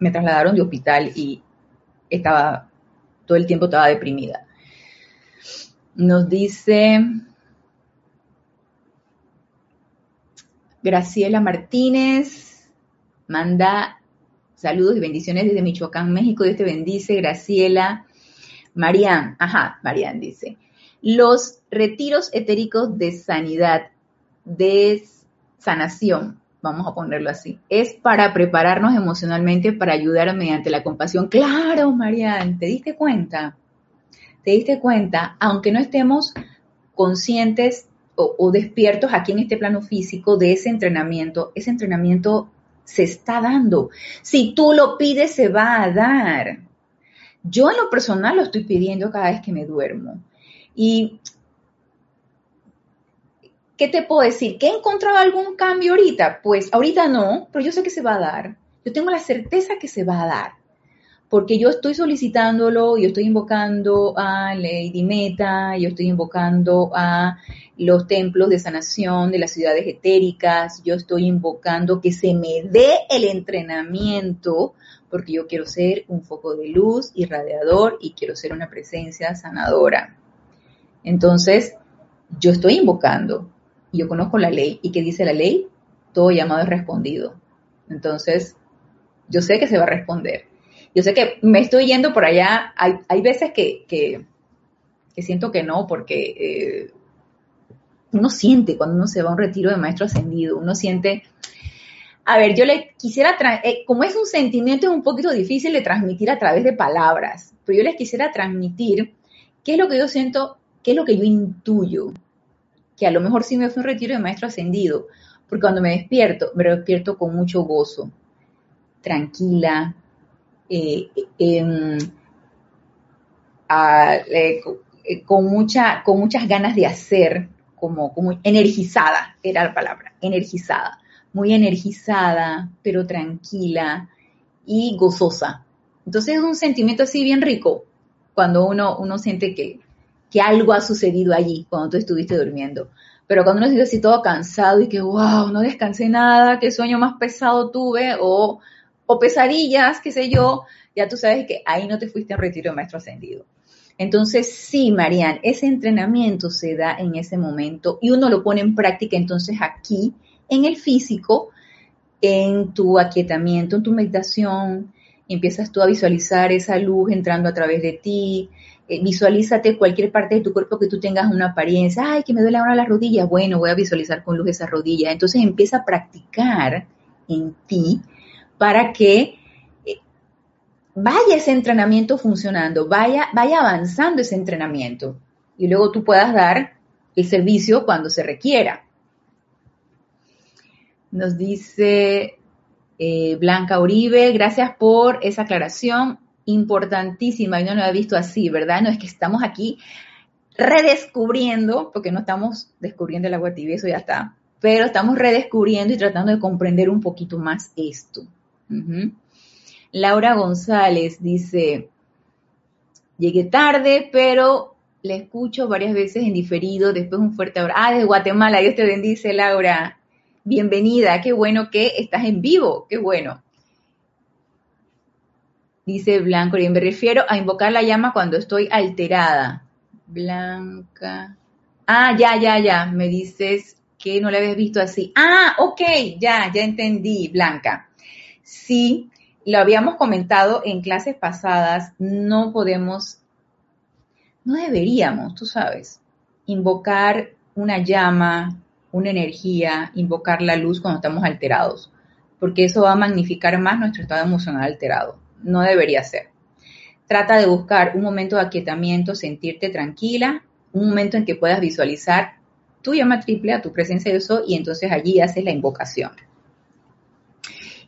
A: me trasladaron de hospital y estaba, todo el tiempo estaba deprimida. Nos dice Graciela Martínez, manda saludos y bendiciones desde Michoacán, México. Dios te bendice, Graciela. Marian, ajá, Marian dice, los retiros etéricos de sanidad, de sanación, vamos a ponerlo así, es para prepararnos emocionalmente para ayudar mediante la compasión. Claro, Marian, ¿te diste cuenta? ¿Te diste cuenta? Aunque no estemos conscientes o, o, despiertos aquí en este plano físico de ese entrenamiento, ese entrenamiento se está dando. Si tú lo pides, se va a dar. Yo en lo personal lo estoy pidiendo cada vez que me duermo. Y, ¿qué te puedo decir? ¿Que he encontrado algún cambio ahorita? Pues ahorita no, pero yo sé que se va a dar. Yo tengo la certeza que se va a dar. Porque yo estoy solicitándolo, yo estoy invocando a Lady Meta, yo estoy invocando a los templos de sanación de las ciudades etéricas, yo estoy invocando que se me dé el entrenamiento porque yo quiero ser un foco de luz irradiador y quiero ser una presencia sanadora. Entonces, yo estoy invocando, y yo conozco la ley, y ¿qué dice la ley? Todo llamado es respondido. Entonces, yo sé que se va a responder. Yo sé que me estoy yendo por allá, hay, veces que, que, siento que no, porque eh, uno siente cuando uno se va a un retiro de maestro ascendido, uno siente a ver, yo le quisiera, eh, como es un sentimiento es un poquito difícil de transmitir a través de palabras, pero yo les quisiera transmitir qué es lo que yo siento, qué es lo que yo intuyo, que a lo mejor sí me fue un retiro de maestro ascendido, porque cuando me despierto, me despierto con mucho gozo, tranquila, eh, em, eh, con, mucha, con muchas ganas de hacer, como, como energizada, era la palabra, energizada muy energizada, pero tranquila y gozosa. Entonces es un sentimiento así bien rico cuando uno, uno siente que, que algo ha sucedido allí cuando tú estuviste durmiendo. Pero cuando uno se así todo cansado y que, wow, no descansé nada, qué sueño más pesado tuve, o, o pesadillas, qué sé yo, ya tú sabes que ahí no te fuiste a retiro de maestro ascendido. Entonces, sí, Marian, ese entrenamiento se da en ese momento y uno lo pone en práctica entonces aquí en el físico, en tu aquietamiento, en tu meditación, empiezas tú a visualizar esa luz entrando a través de ti, eh, visualízate cualquier parte de tu cuerpo que tú tengas una apariencia, ay, que me duele ahora las rodillas, bueno, voy a visualizar con luz esa rodilla. Entonces empieza a practicar en ti para que eh, vaya ese entrenamiento funcionando, vaya, vaya avanzando ese entrenamiento y luego tú puedas dar el servicio cuando se requiera. Nos dice eh, Blanca Uribe, gracias por esa aclaración importantísima. Yo no lo había visto así, ¿verdad? No es que estamos aquí redescubriendo, porque no estamos descubriendo el agua tibia, eso ya está, pero estamos redescubriendo y tratando de comprender un poquito más esto. Laura González dice, llegué tarde, pero le escucho varias veces en diferido, después un fuerte abrazo. Ah, de Guatemala, Dios te bendice, Laura bienvenida, qué bueno que estás en vivo, qué bueno. Dice Blanco, y me refiero a invocar la llama cuando estoy alterada. Blanca. Ah, ya, ya, ya, me dices que no la habías visto así. Ah, ok, ya, ya entendí, Blanca. Sí, lo habíamos comentado en clases pasadas, no podemos, no deberíamos, tú sabes, invocar una llama, una energía, invocar la luz cuando estamos alterados, porque eso va a magnificar más nuestro estado emocional alterado. No debería ser. Trata de buscar un momento de aquietamiento, sentirte tranquila, un momento en que puedas visualizar tu llama triple a tu presencia de eso y entonces allí haces la invocación.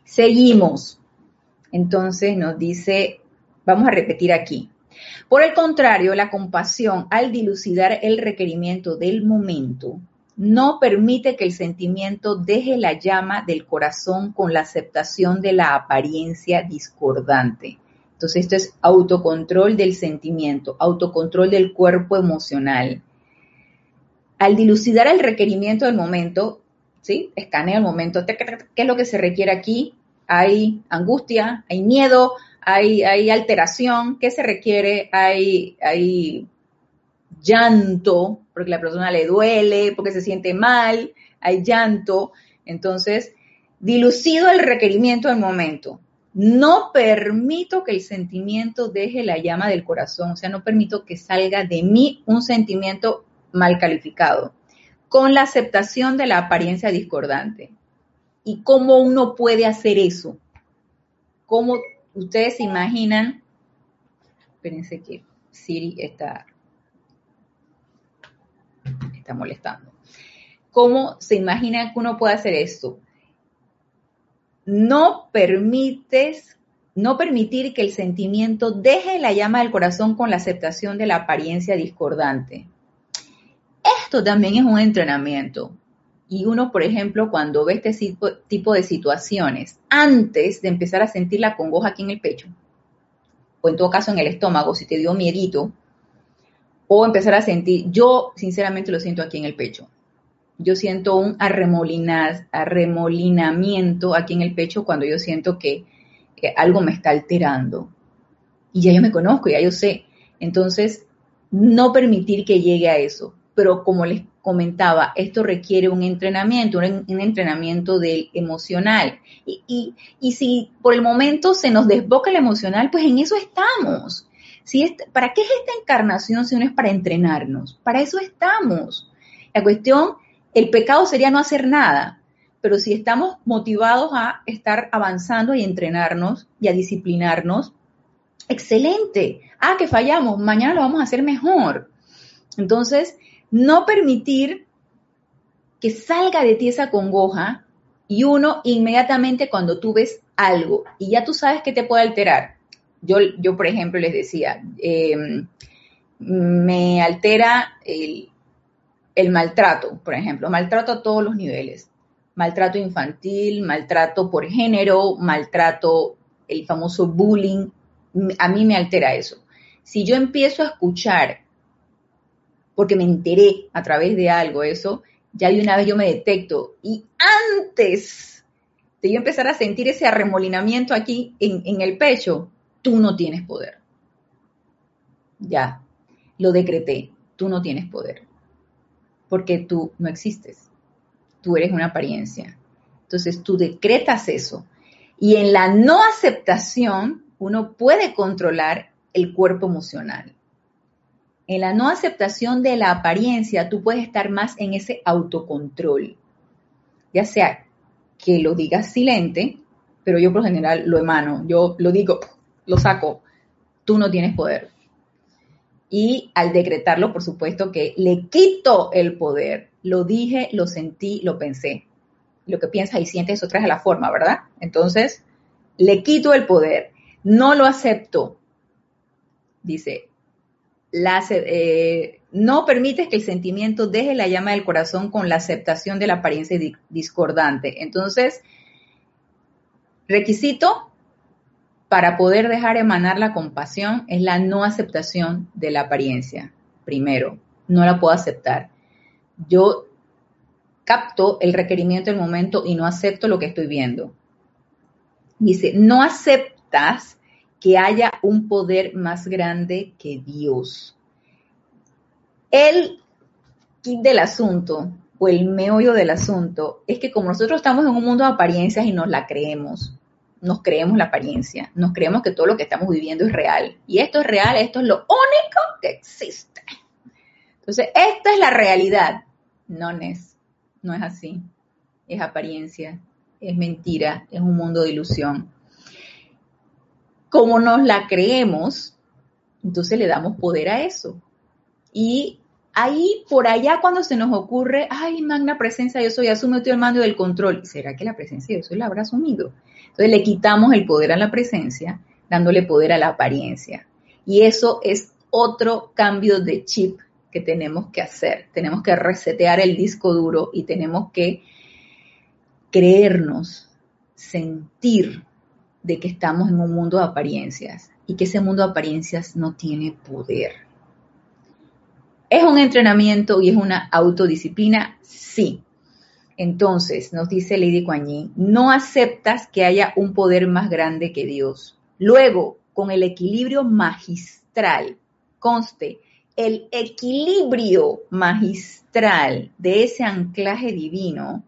A: Seguimos. Entonces nos dice, vamos a repetir aquí. Por el contrario, la compasión al dilucidar el requerimiento del momento no permite que el sentimiento deje la llama del corazón con la aceptación de la apariencia discordante. Entonces esto es autocontrol del sentimiento, autocontrol del cuerpo emocional. al dilucidar el requerimiento del momento, ¿sí? Escanea el momento, ¿qué es lo que se requiere aquí? Hay angustia, hay miedo, hay, alteración, ¿qué se requiere? Hay, hay llanto, porque la persona le duele, porque se siente mal, hay llanto. Entonces, dilucido el requerimiento del momento. No permito que el sentimiento deje la llama del corazón, o sea, no permito que salga de mí un sentimiento mal calificado, con la aceptación de la apariencia discordante. ¿Y cómo uno puede hacer eso? ¿Cómo ustedes imaginan? Espérense que Siri está, está molestando. ¿Cómo se imagina que uno puede hacer esto? No permites, no permitir que el sentimiento deje la llama del corazón con la aceptación de la apariencia discordante. Esto también es un entrenamiento. Y uno, por ejemplo, cuando ve este tipo de situaciones, antes de empezar a sentir la congoja aquí en el pecho, o en todo caso en el estómago, si te dio miedito, o empezar a sentir, yo sinceramente lo siento aquí en el pecho. Yo siento un arremolinamiento aquí en el pecho cuando yo siento que, algo me está alterando. Y ya yo me conozco, ya yo sé. Entonces, no permitir que llegue a eso pero como les comentaba, esto requiere un entrenamiento, un, entrenamiento del emocional. Y, si por el momento se nos desboca el emocional, pues en eso estamos. Si ¿Para qué es esta encarnación si no es para entrenarnos? Para eso estamos. La cuestión, el pecado sería no hacer nada, pero si estamos motivados a estar avanzando y entrenarnos y a disciplinarnos, excelente. Ah, que fallamos, mañana lo vamos a hacer mejor. Entonces, no permitir que salga de ti esa congoja y uno inmediatamente cuando tú ves algo y ya tú sabes que te puede alterar. Yo, yo por ejemplo, les decía, em, me altera el, el maltrato, por ejemplo, maltrato a todos los niveles. Maltrato infantil, maltrato por género, maltrato, el famoso bullying, a mí me altera eso. Si yo empiezo a escuchar porque me enteré a través de algo eso, ya de una vez yo me detecto. Y antes de yo empezar a sentir ese arremolinamiento aquí en, en el pecho, tú no tienes poder. Ya, lo decreté, tú no tienes poder, porque tú no existes, tú eres una apariencia. Entonces tú decretas eso. Y en la no aceptación, uno puede controlar el cuerpo emocional. En la no aceptación de la apariencia, tú puedes estar más en ese autocontrol. Ya sea que lo digas silente, pero yo por general lo emano, yo lo digo, lo saco, tú no tienes poder. Y al decretarlo, por supuesto que le quito el poder. Lo dije, lo sentí, lo pensé. Lo que piensas y sientes, eso trae la forma, ¿verdad? Entonces, le quito el poder. No lo acepto. Dice, eh, no permites que el sentimiento deje la llama del corazón con la aceptación de la apariencia discordante. Entonces, requisito para poder dejar emanar la compasión es la no aceptación de la apariencia. Primero, no la puedo aceptar. Yo capto el requerimiento del momento y no acepto lo que estoy viendo. Dice, no aceptas que haya un poder más grande que Dios. El kit del asunto o el meollo del asunto es que como nosotros estamos en un mundo de apariencias y nos la creemos, nos creemos la apariencia, nos creemos que todo lo que estamos viviendo es real. Y esto es real, esto es lo único que existe. Entonces, esta es la realidad. No es, no es así. Es apariencia, es mentira, es un mundo de ilusión como nos la creemos, entonces le damos poder a eso. Y ahí, por allá, cuando se nos ocurre, ay, magna presencia, yo soy, asume el mando del control, ¿será que la presencia de Dios la habrá asumido? Entonces le quitamos el poder a la presencia, dándole poder a la apariencia. Y eso es otro cambio de chip que tenemos que hacer. Tenemos que resetear el disco duro y tenemos que creernos, sentir de que estamos en un mundo de apariencias y que ese mundo de apariencias no tiene poder. ¿Es un entrenamiento y es una autodisciplina? Sí. Entonces, nos dice Lady Kuan no aceptas que haya un poder más grande que Dios. Luego, con el equilibrio magistral, conste, el equilibrio magistral de ese anclaje divino,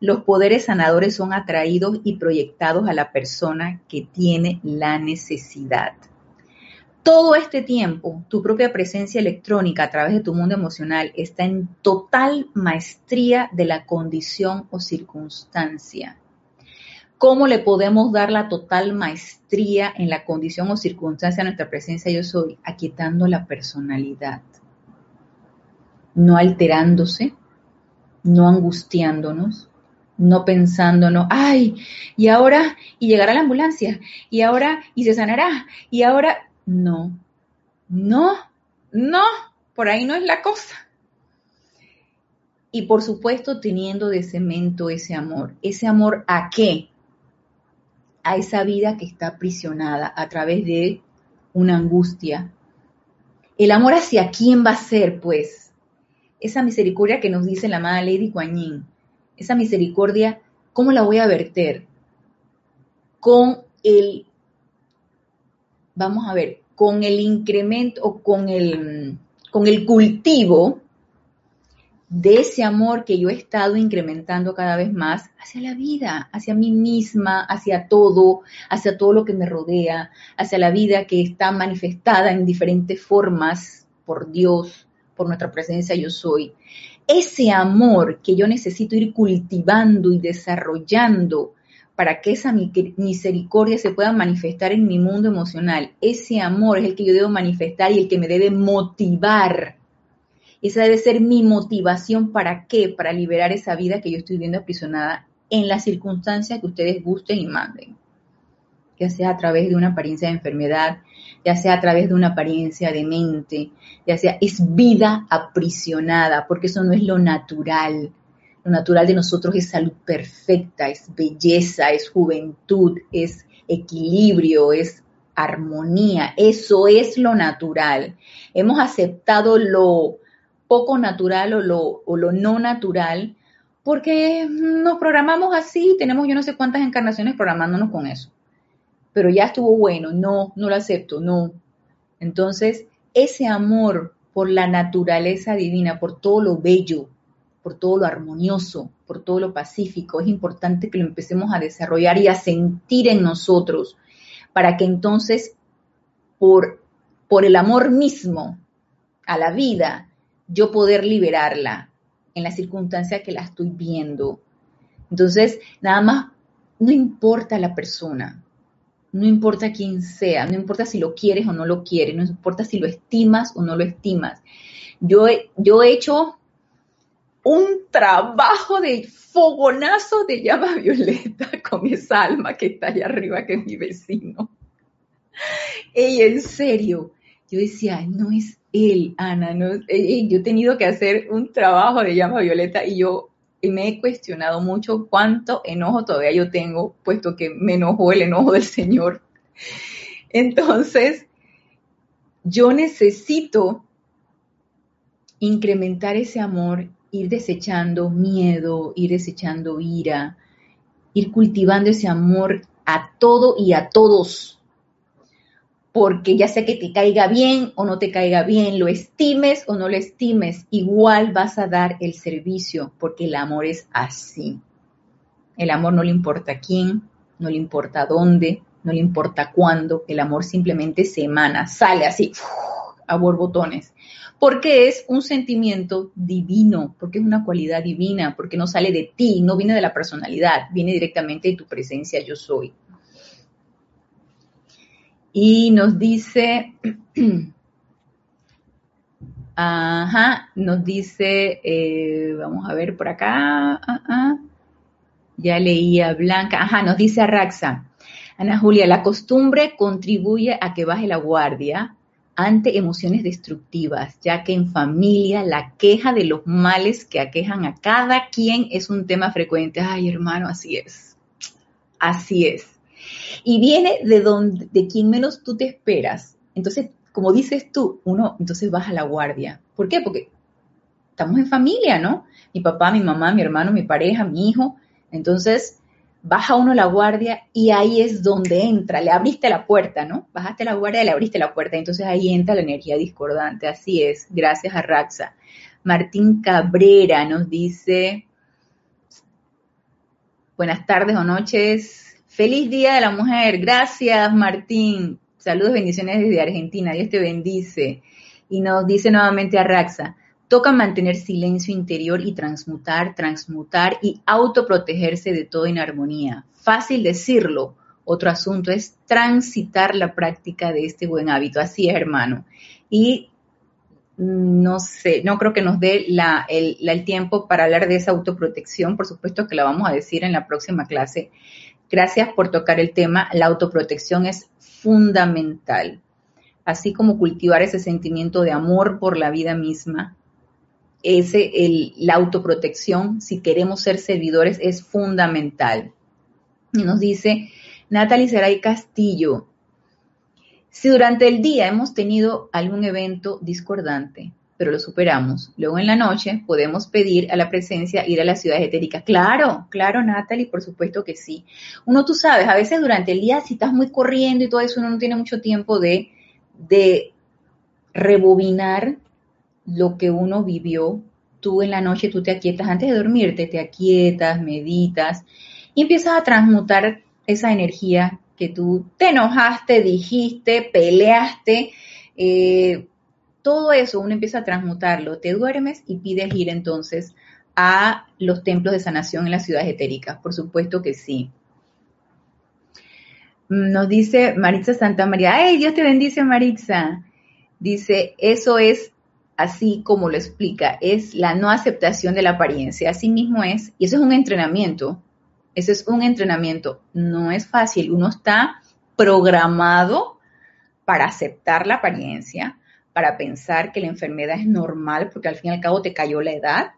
A: los poderes sanadores son atraídos y proyectados a la persona que tiene la necesidad. Todo este tiempo, tu propia presencia electrónica a través de tu mundo emocional está en total maestría de la condición o circunstancia. ¿Cómo le podemos dar la total maestría en la condición o circunstancia de nuestra presencia yo soy? Aquietando la personalidad, no alterándose, no angustiándonos, no pensándonos, ay, y ahora, y llegará la ambulancia, y ahora, y se sanará, y ahora, no, no, no, por ahí no es la cosa. Y por supuesto teniendo de cemento ese amor. ¿Ese amor a qué? a esa vida que está aprisionada a través de una angustia. El amor hacia quién va a ser, pues, esa misericordia que nos dice la amada Lady Kuan esa misericordia, ¿cómo la voy a verter? Con el, vamos a ver, con el incremento o con el, con el cultivo de ese amor que yo he estado incrementando cada vez más hacia la vida, hacia mí misma, hacia todo, hacia todo lo que me rodea, hacia la vida que está manifestada en diferentes formas por Dios, por nuestra presencia yo soy. Ese amor que yo necesito ir cultivando y desarrollando para que esa misericordia se pueda manifestar en mi mundo emocional, ese amor es el que yo debo manifestar y el que me debe motivar esa debe ser mi motivación para qué, para liberar esa vida que yo estoy viendo aprisionada en las circunstancias que ustedes gusten y manden. Ya sea a través de una apariencia de enfermedad, ya sea a través de una apariencia de mente, ya sea es vida aprisionada, porque eso no es lo natural. Lo natural de nosotros es salud perfecta, es belleza, es juventud, es equilibrio, es armonía. Eso es lo natural. Hemos aceptado lo poco natural o lo, o lo no natural, porque nos programamos así, tenemos yo no sé cuántas encarnaciones programándonos con eso. Pero ya estuvo bueno, no, no lo acepto, no. Entonces, ese amor por la naturaleza divina, por todo lo bello, por todo lo armonioso, por todo lo pacífico, es importante que lo empecemos a desarrollar y a sentir en nosotros, para que entonces, por, por el amor mismo a la vida, yo poder liberarla en la circunstancia que la estoy viendo. Entonces, nada más, no importa la persona, no importa quién sea, no importa si lo quieres o no lo quieres, no importa si lo estimas o no lo estimas. Yo yo he hecho un trabajo de fogonazo de llama violeta [laughs] con esa alma que está allá arriba, que es mi vecino. Y en serio, yo decía, no es él, Ana, yo he tenido que hacer un trabajo de llama violeta y yo me he cuestionado mucho cuánto enojo todavía yo tengo, puesto que me enojó el enojo del Señor. Entonces, yo necesito incrementar ese amor, ir desechando miedo, ir desechando ira, ir cultivando ese amor a todo y a todos, porque ya sea que te caiga bien o no te caiga bien, lo estimes o no lo estimes, igual vas a dar el servicio, porque el amor es así. El amor no le importa quién, no le importa dónde, no le importa cuándo, el amor simplemente se emana, sale así a borbotones, porque es un sentimiento divino, porque es una cualidad divina, porque no sale de ti, no viene de la personalidad, viene directamente de tu presencia yo soy. Y nos dice, [clears throat] ajá, nos dice, eh, vamos a ver por acá, ah, ah. ya leía Blanca, ajá, nos dice Araxa, Ana Julia, la costumbre contribuye a que baje la guardia ante emociones destructivas, ya que en familia la queja de los males que aquejan a cada quien es un tema frecuente. Ay, hermano, así es. Así es y viene de donde, de quien menos tú te esperas. Entonces, como dices tú, uno entonces baja la guardia, ¿Por qué? Porque estamos en familia, ¿no? Mi papá, mi mamá, mi hermano, mi pareja, mi hijo. Entonces, baja uno la guardia y ahí es donde entra, le abriste la puerta, ¿no? Bajaste la guardia y le abriste la puerta, entonces ahí entra la energía discordante, así es, gracias a Raxa. Martín Cabrera nos dice, buenas tardes o noches, feliz Día de la Mujer, gracias Martín, saludos, bendiciones desde Argentina, Dios te bendice. Y nos dice nuevamente a Raxa, Toca mantener silencio interior y transmutar, transmutar y autoprotegerse de toda inarmonía. Fácil decirlo. Otro asunto es transitar la práctica de este buen hábito. Así es, hermano. Y no sé, no creo que nos dé el, tiempo para hablar de esa autoprotección. Por supuesto que la vamos a decir en la próxima clase. Gracias por tocar el tema. La autoprotección es fundamental. Así como cultivar ese sentimiento de amor por la vida misma, ese, el, la autoprotección, si queremos ser servidores, es fundamental. Y nos dice Natalie Seray Castillo, si durante el día hemos tenido algún evento discordante, pero lo superamos, luego en la noche podemos pedir a la presencia ir a las ciudades etéricas. Claro, claro, Natalie, por supuesto que sí. Uno, tú sabes, a veces durante el día, si estás muy corriendo y todo eso, uno no tiene mucho tiempo de, de rebobinar lo que uno vivió, tú en la noche tú te aquietas antes de dormirte, te aquietas, meditas y empiezas a transmutar esa energía que tú te enojaste, dijiste, peleaste, eh, todo eso uno empieza a transmutarlo, te duermes y pides ir entonces a los templos de sanación en las ciudades etéricas, por supuesto que sí. Nos dice Maritza Santa María, ¡ay, Dios te bendice Maritza! Dice, eso es así como lo explica, es la no aceptación de la apariencia. Así mismo es, y eso es un entrenamiento. Eso es un entrenamiento. No es fácil. Uno está programado para aceptar la apariencia, para pensar que la enfermedad es normal, porque al fin y al cabo te cayó la edad,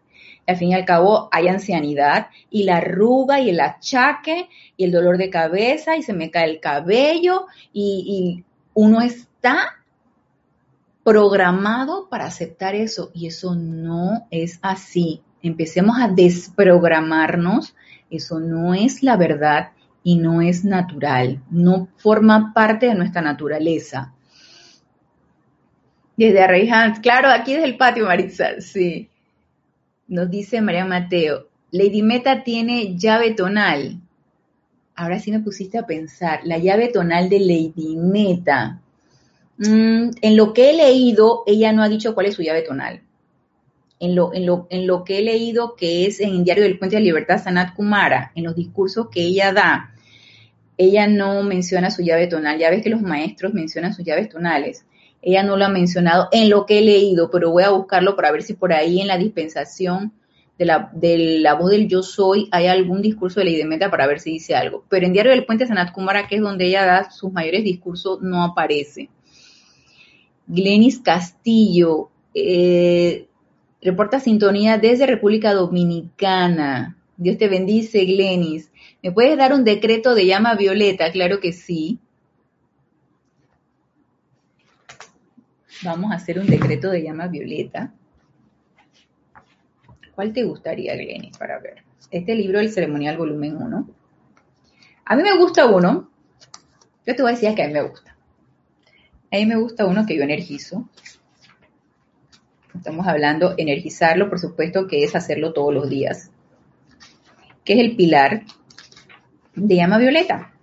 A: al fin y al cabo hay ancianidad y la arruga y el achaque y el dolor de cabeza y se me cae el cabello y, y uno está programado para aceptar eso y eso no es así. Empecemos a desprogramarnos, eso no es la verdad y no es natural, no forma parte de nuestra naturaleza. Desde Arrejans, claro, aquí desde el patio, Maritza, sí. Nos dice María Mateo, Lady Meta tiene llave tonal. Ahora sí me pusiste a pensar, la llave tonal de Lady Meta. Mm, en lo que he leído, ella no ha dicho cuál es su llave tonal. En lo, en, lo, en lo que he leído, que es en Diario del Puente de Libertad Sanat Kumara, en los discursos que ella da, ella no menciona su llave tonal. Ya ves que los maestros mencionan sus llaves tonales. Ella no lo ha mencionado en lo que he leído, pero voy a buscarlo para ver si por ahí en la dispensación de la, la voz del yo soy hay algún discurso de ley de para ver si dice algo. Pero en Diario del Puente Sanat Kumara, que es donde ella da sus mayores discursos, no aparece. Glenis Castillo, eh, reporta sintonía desde República Dominicana. Dios te bendice, Glenis. ¿Me puedes dar un decreto de llama violeta? Claro que sí. Vamos a hacer un decreto de llama violeta. ¿Cuál te gustaría, Glenis, para ver? Este libro, el ceremonial volumen 1. A mí me gusta uno. Yo te voy a decir que a mí me gusta. A mí me gusta uno que yo energizo. Estamos hablando, energizarlo, por supuesto, que es hacerlo todos los días. Que es el pilar de llama violeta.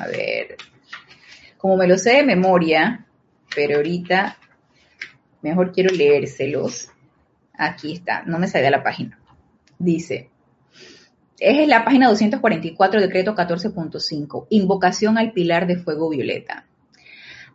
A: A ver. Como me lo sé de memoria, pero ahorita mejor quiero leérselos. Aquí está, no me salga la página. Dice, es la página 244, decreto 14.5, invocación al pilar de fuego violeta.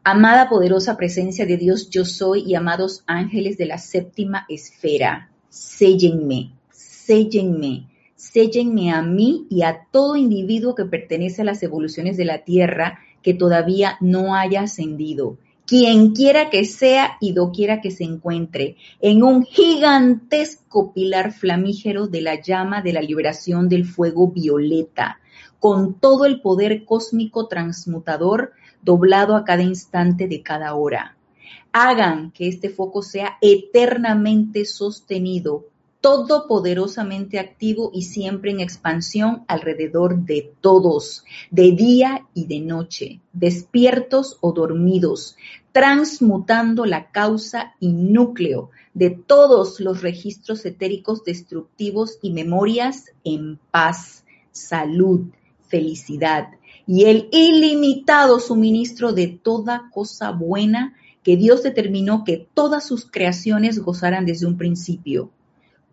A: Amada poderosa presencia de Dios, yo soy y amados ángeles de la séptima esfera, séllenme, séllenme, séllenme a mí y a todo individuo que pertenece a las evoluciones de la Tierra que todavía no haya ascendido quien quiera que sea y doquiera que se encuentre, en un gigantesco pilar flamígero de la llama de la liberación del fuego violeta, con todo el poder cósmico transmutador doblado a cada instante de cada hora. hagan que este foco sea eternamente sostenido, todopoderosamente activo y siempre en expansión alrededor de todos, de día y de noche, despiertos o dormidos, transmutando la causa y núcleo de todos los registros etéricos destructivos y memorias en paz, salud, felicidad y el ilimitado suministro de toda cosa buena que Dios determinó que todas sus creaciones gozaran desde un principio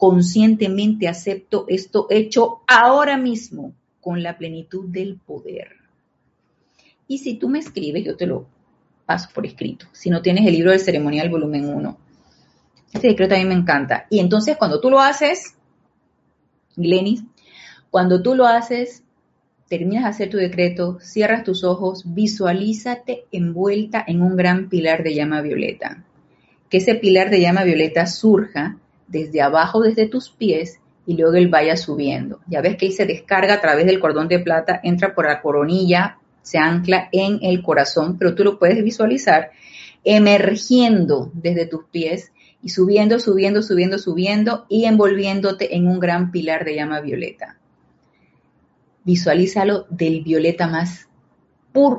A: conscientemente acepto esto hecho ahora mismo con la plenitud del poder. Y si tú me escribes, yo te lo paso por escrito. Si no tienes el libro del ceremonial volumen 1. Este decreto a mí me encanta. Y entonces cuando tú lo haces, Glenis, cuando tú lo haces, terminas de hacer tu decreto, cierras tus ojos, visualízate envuelta en un gran pilar de llama violeta. Que ese pilar de llama violeta surja desde abajo, desde tus pies, y luego él vaya subiendo. Ya ves que él se descarga a través del cordón de plata, entra por la coronilla, se ancla en el corazón, pero tú lo puedes visualizar emergiendo desde tus pies y subiendo, subiendo, subiendo, subiendo y envolviéndote en un gran pilar de llama violeta. Visualízalo del violeta más,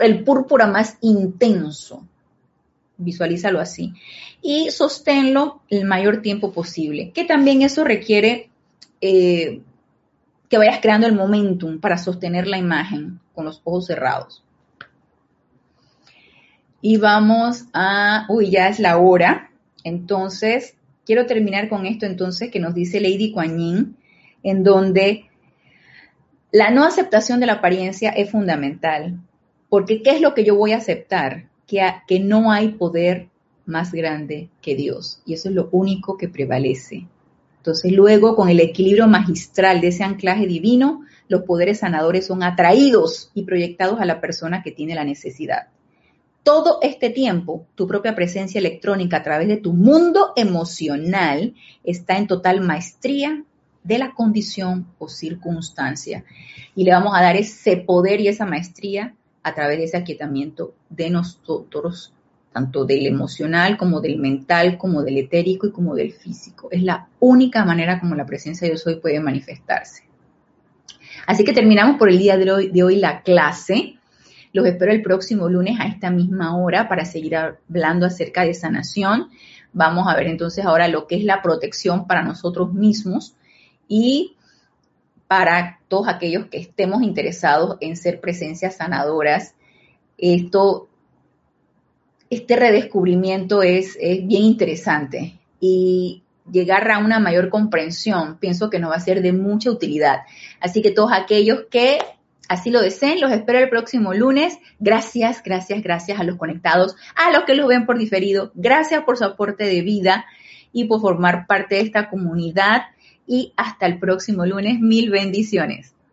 A: el púrpura más intenso, visualízalo así. Y sosténlo el mayor tiempo posible, que también eso requiere eh, que vayas creando el momentum para sostener la imagen con los ojos cerrados. Y vamos a, uy, ya es la hora. Entonces, quiero terminar con esto entonces que nos dice Lady Kuan en donde la no aceptación de la apariencia es fundamental. Porque ¿qué es lo que yo voy a aceptar? Que, no hay poder más grande que Dios y eso es lo único que prevalece. Entonces luego con el equilibrio magistral de ese anclaje divino, los poderes sanadores son atraídos y proyectados a la persona que tiene la necesidad. Todo este tiempo, tu propia presencia electrónica a través de tu mundo emocional está en total maestría de la condición o circunstancia. Y le vamos a dar ese poder y esa maestría a través de ese aquietamiento de nosotros, tanto del emocional como del mental, como del etérico y como del físico. Es la única manera como la presencia de Dios hoy puede manifestarse. Así que terminamos por el día de hoy, de hoy la clase. Los espero el próximo lunes a esta misma hora para seguir hablando acerca de sanación. Vamos a ver entonces ahora lo que es la protección para nosotros mismos y para todos aquellos que estemos interesados en ser presencias sanadoras. Esto, este redescubrimiento es, es bien interesante y llegar a una mayor comprensión pienso que nos va a ser de mucha utilidad. Así que todos aquellos que así lo deseen, los espero el próximo lunes. Gracias, gracias, gracias a los conectados, a los que los ven por diferido. Gracias por su aporte de vida y por formar parte de esta comunidad y hasta el próximo lunes. Mil bendiciones.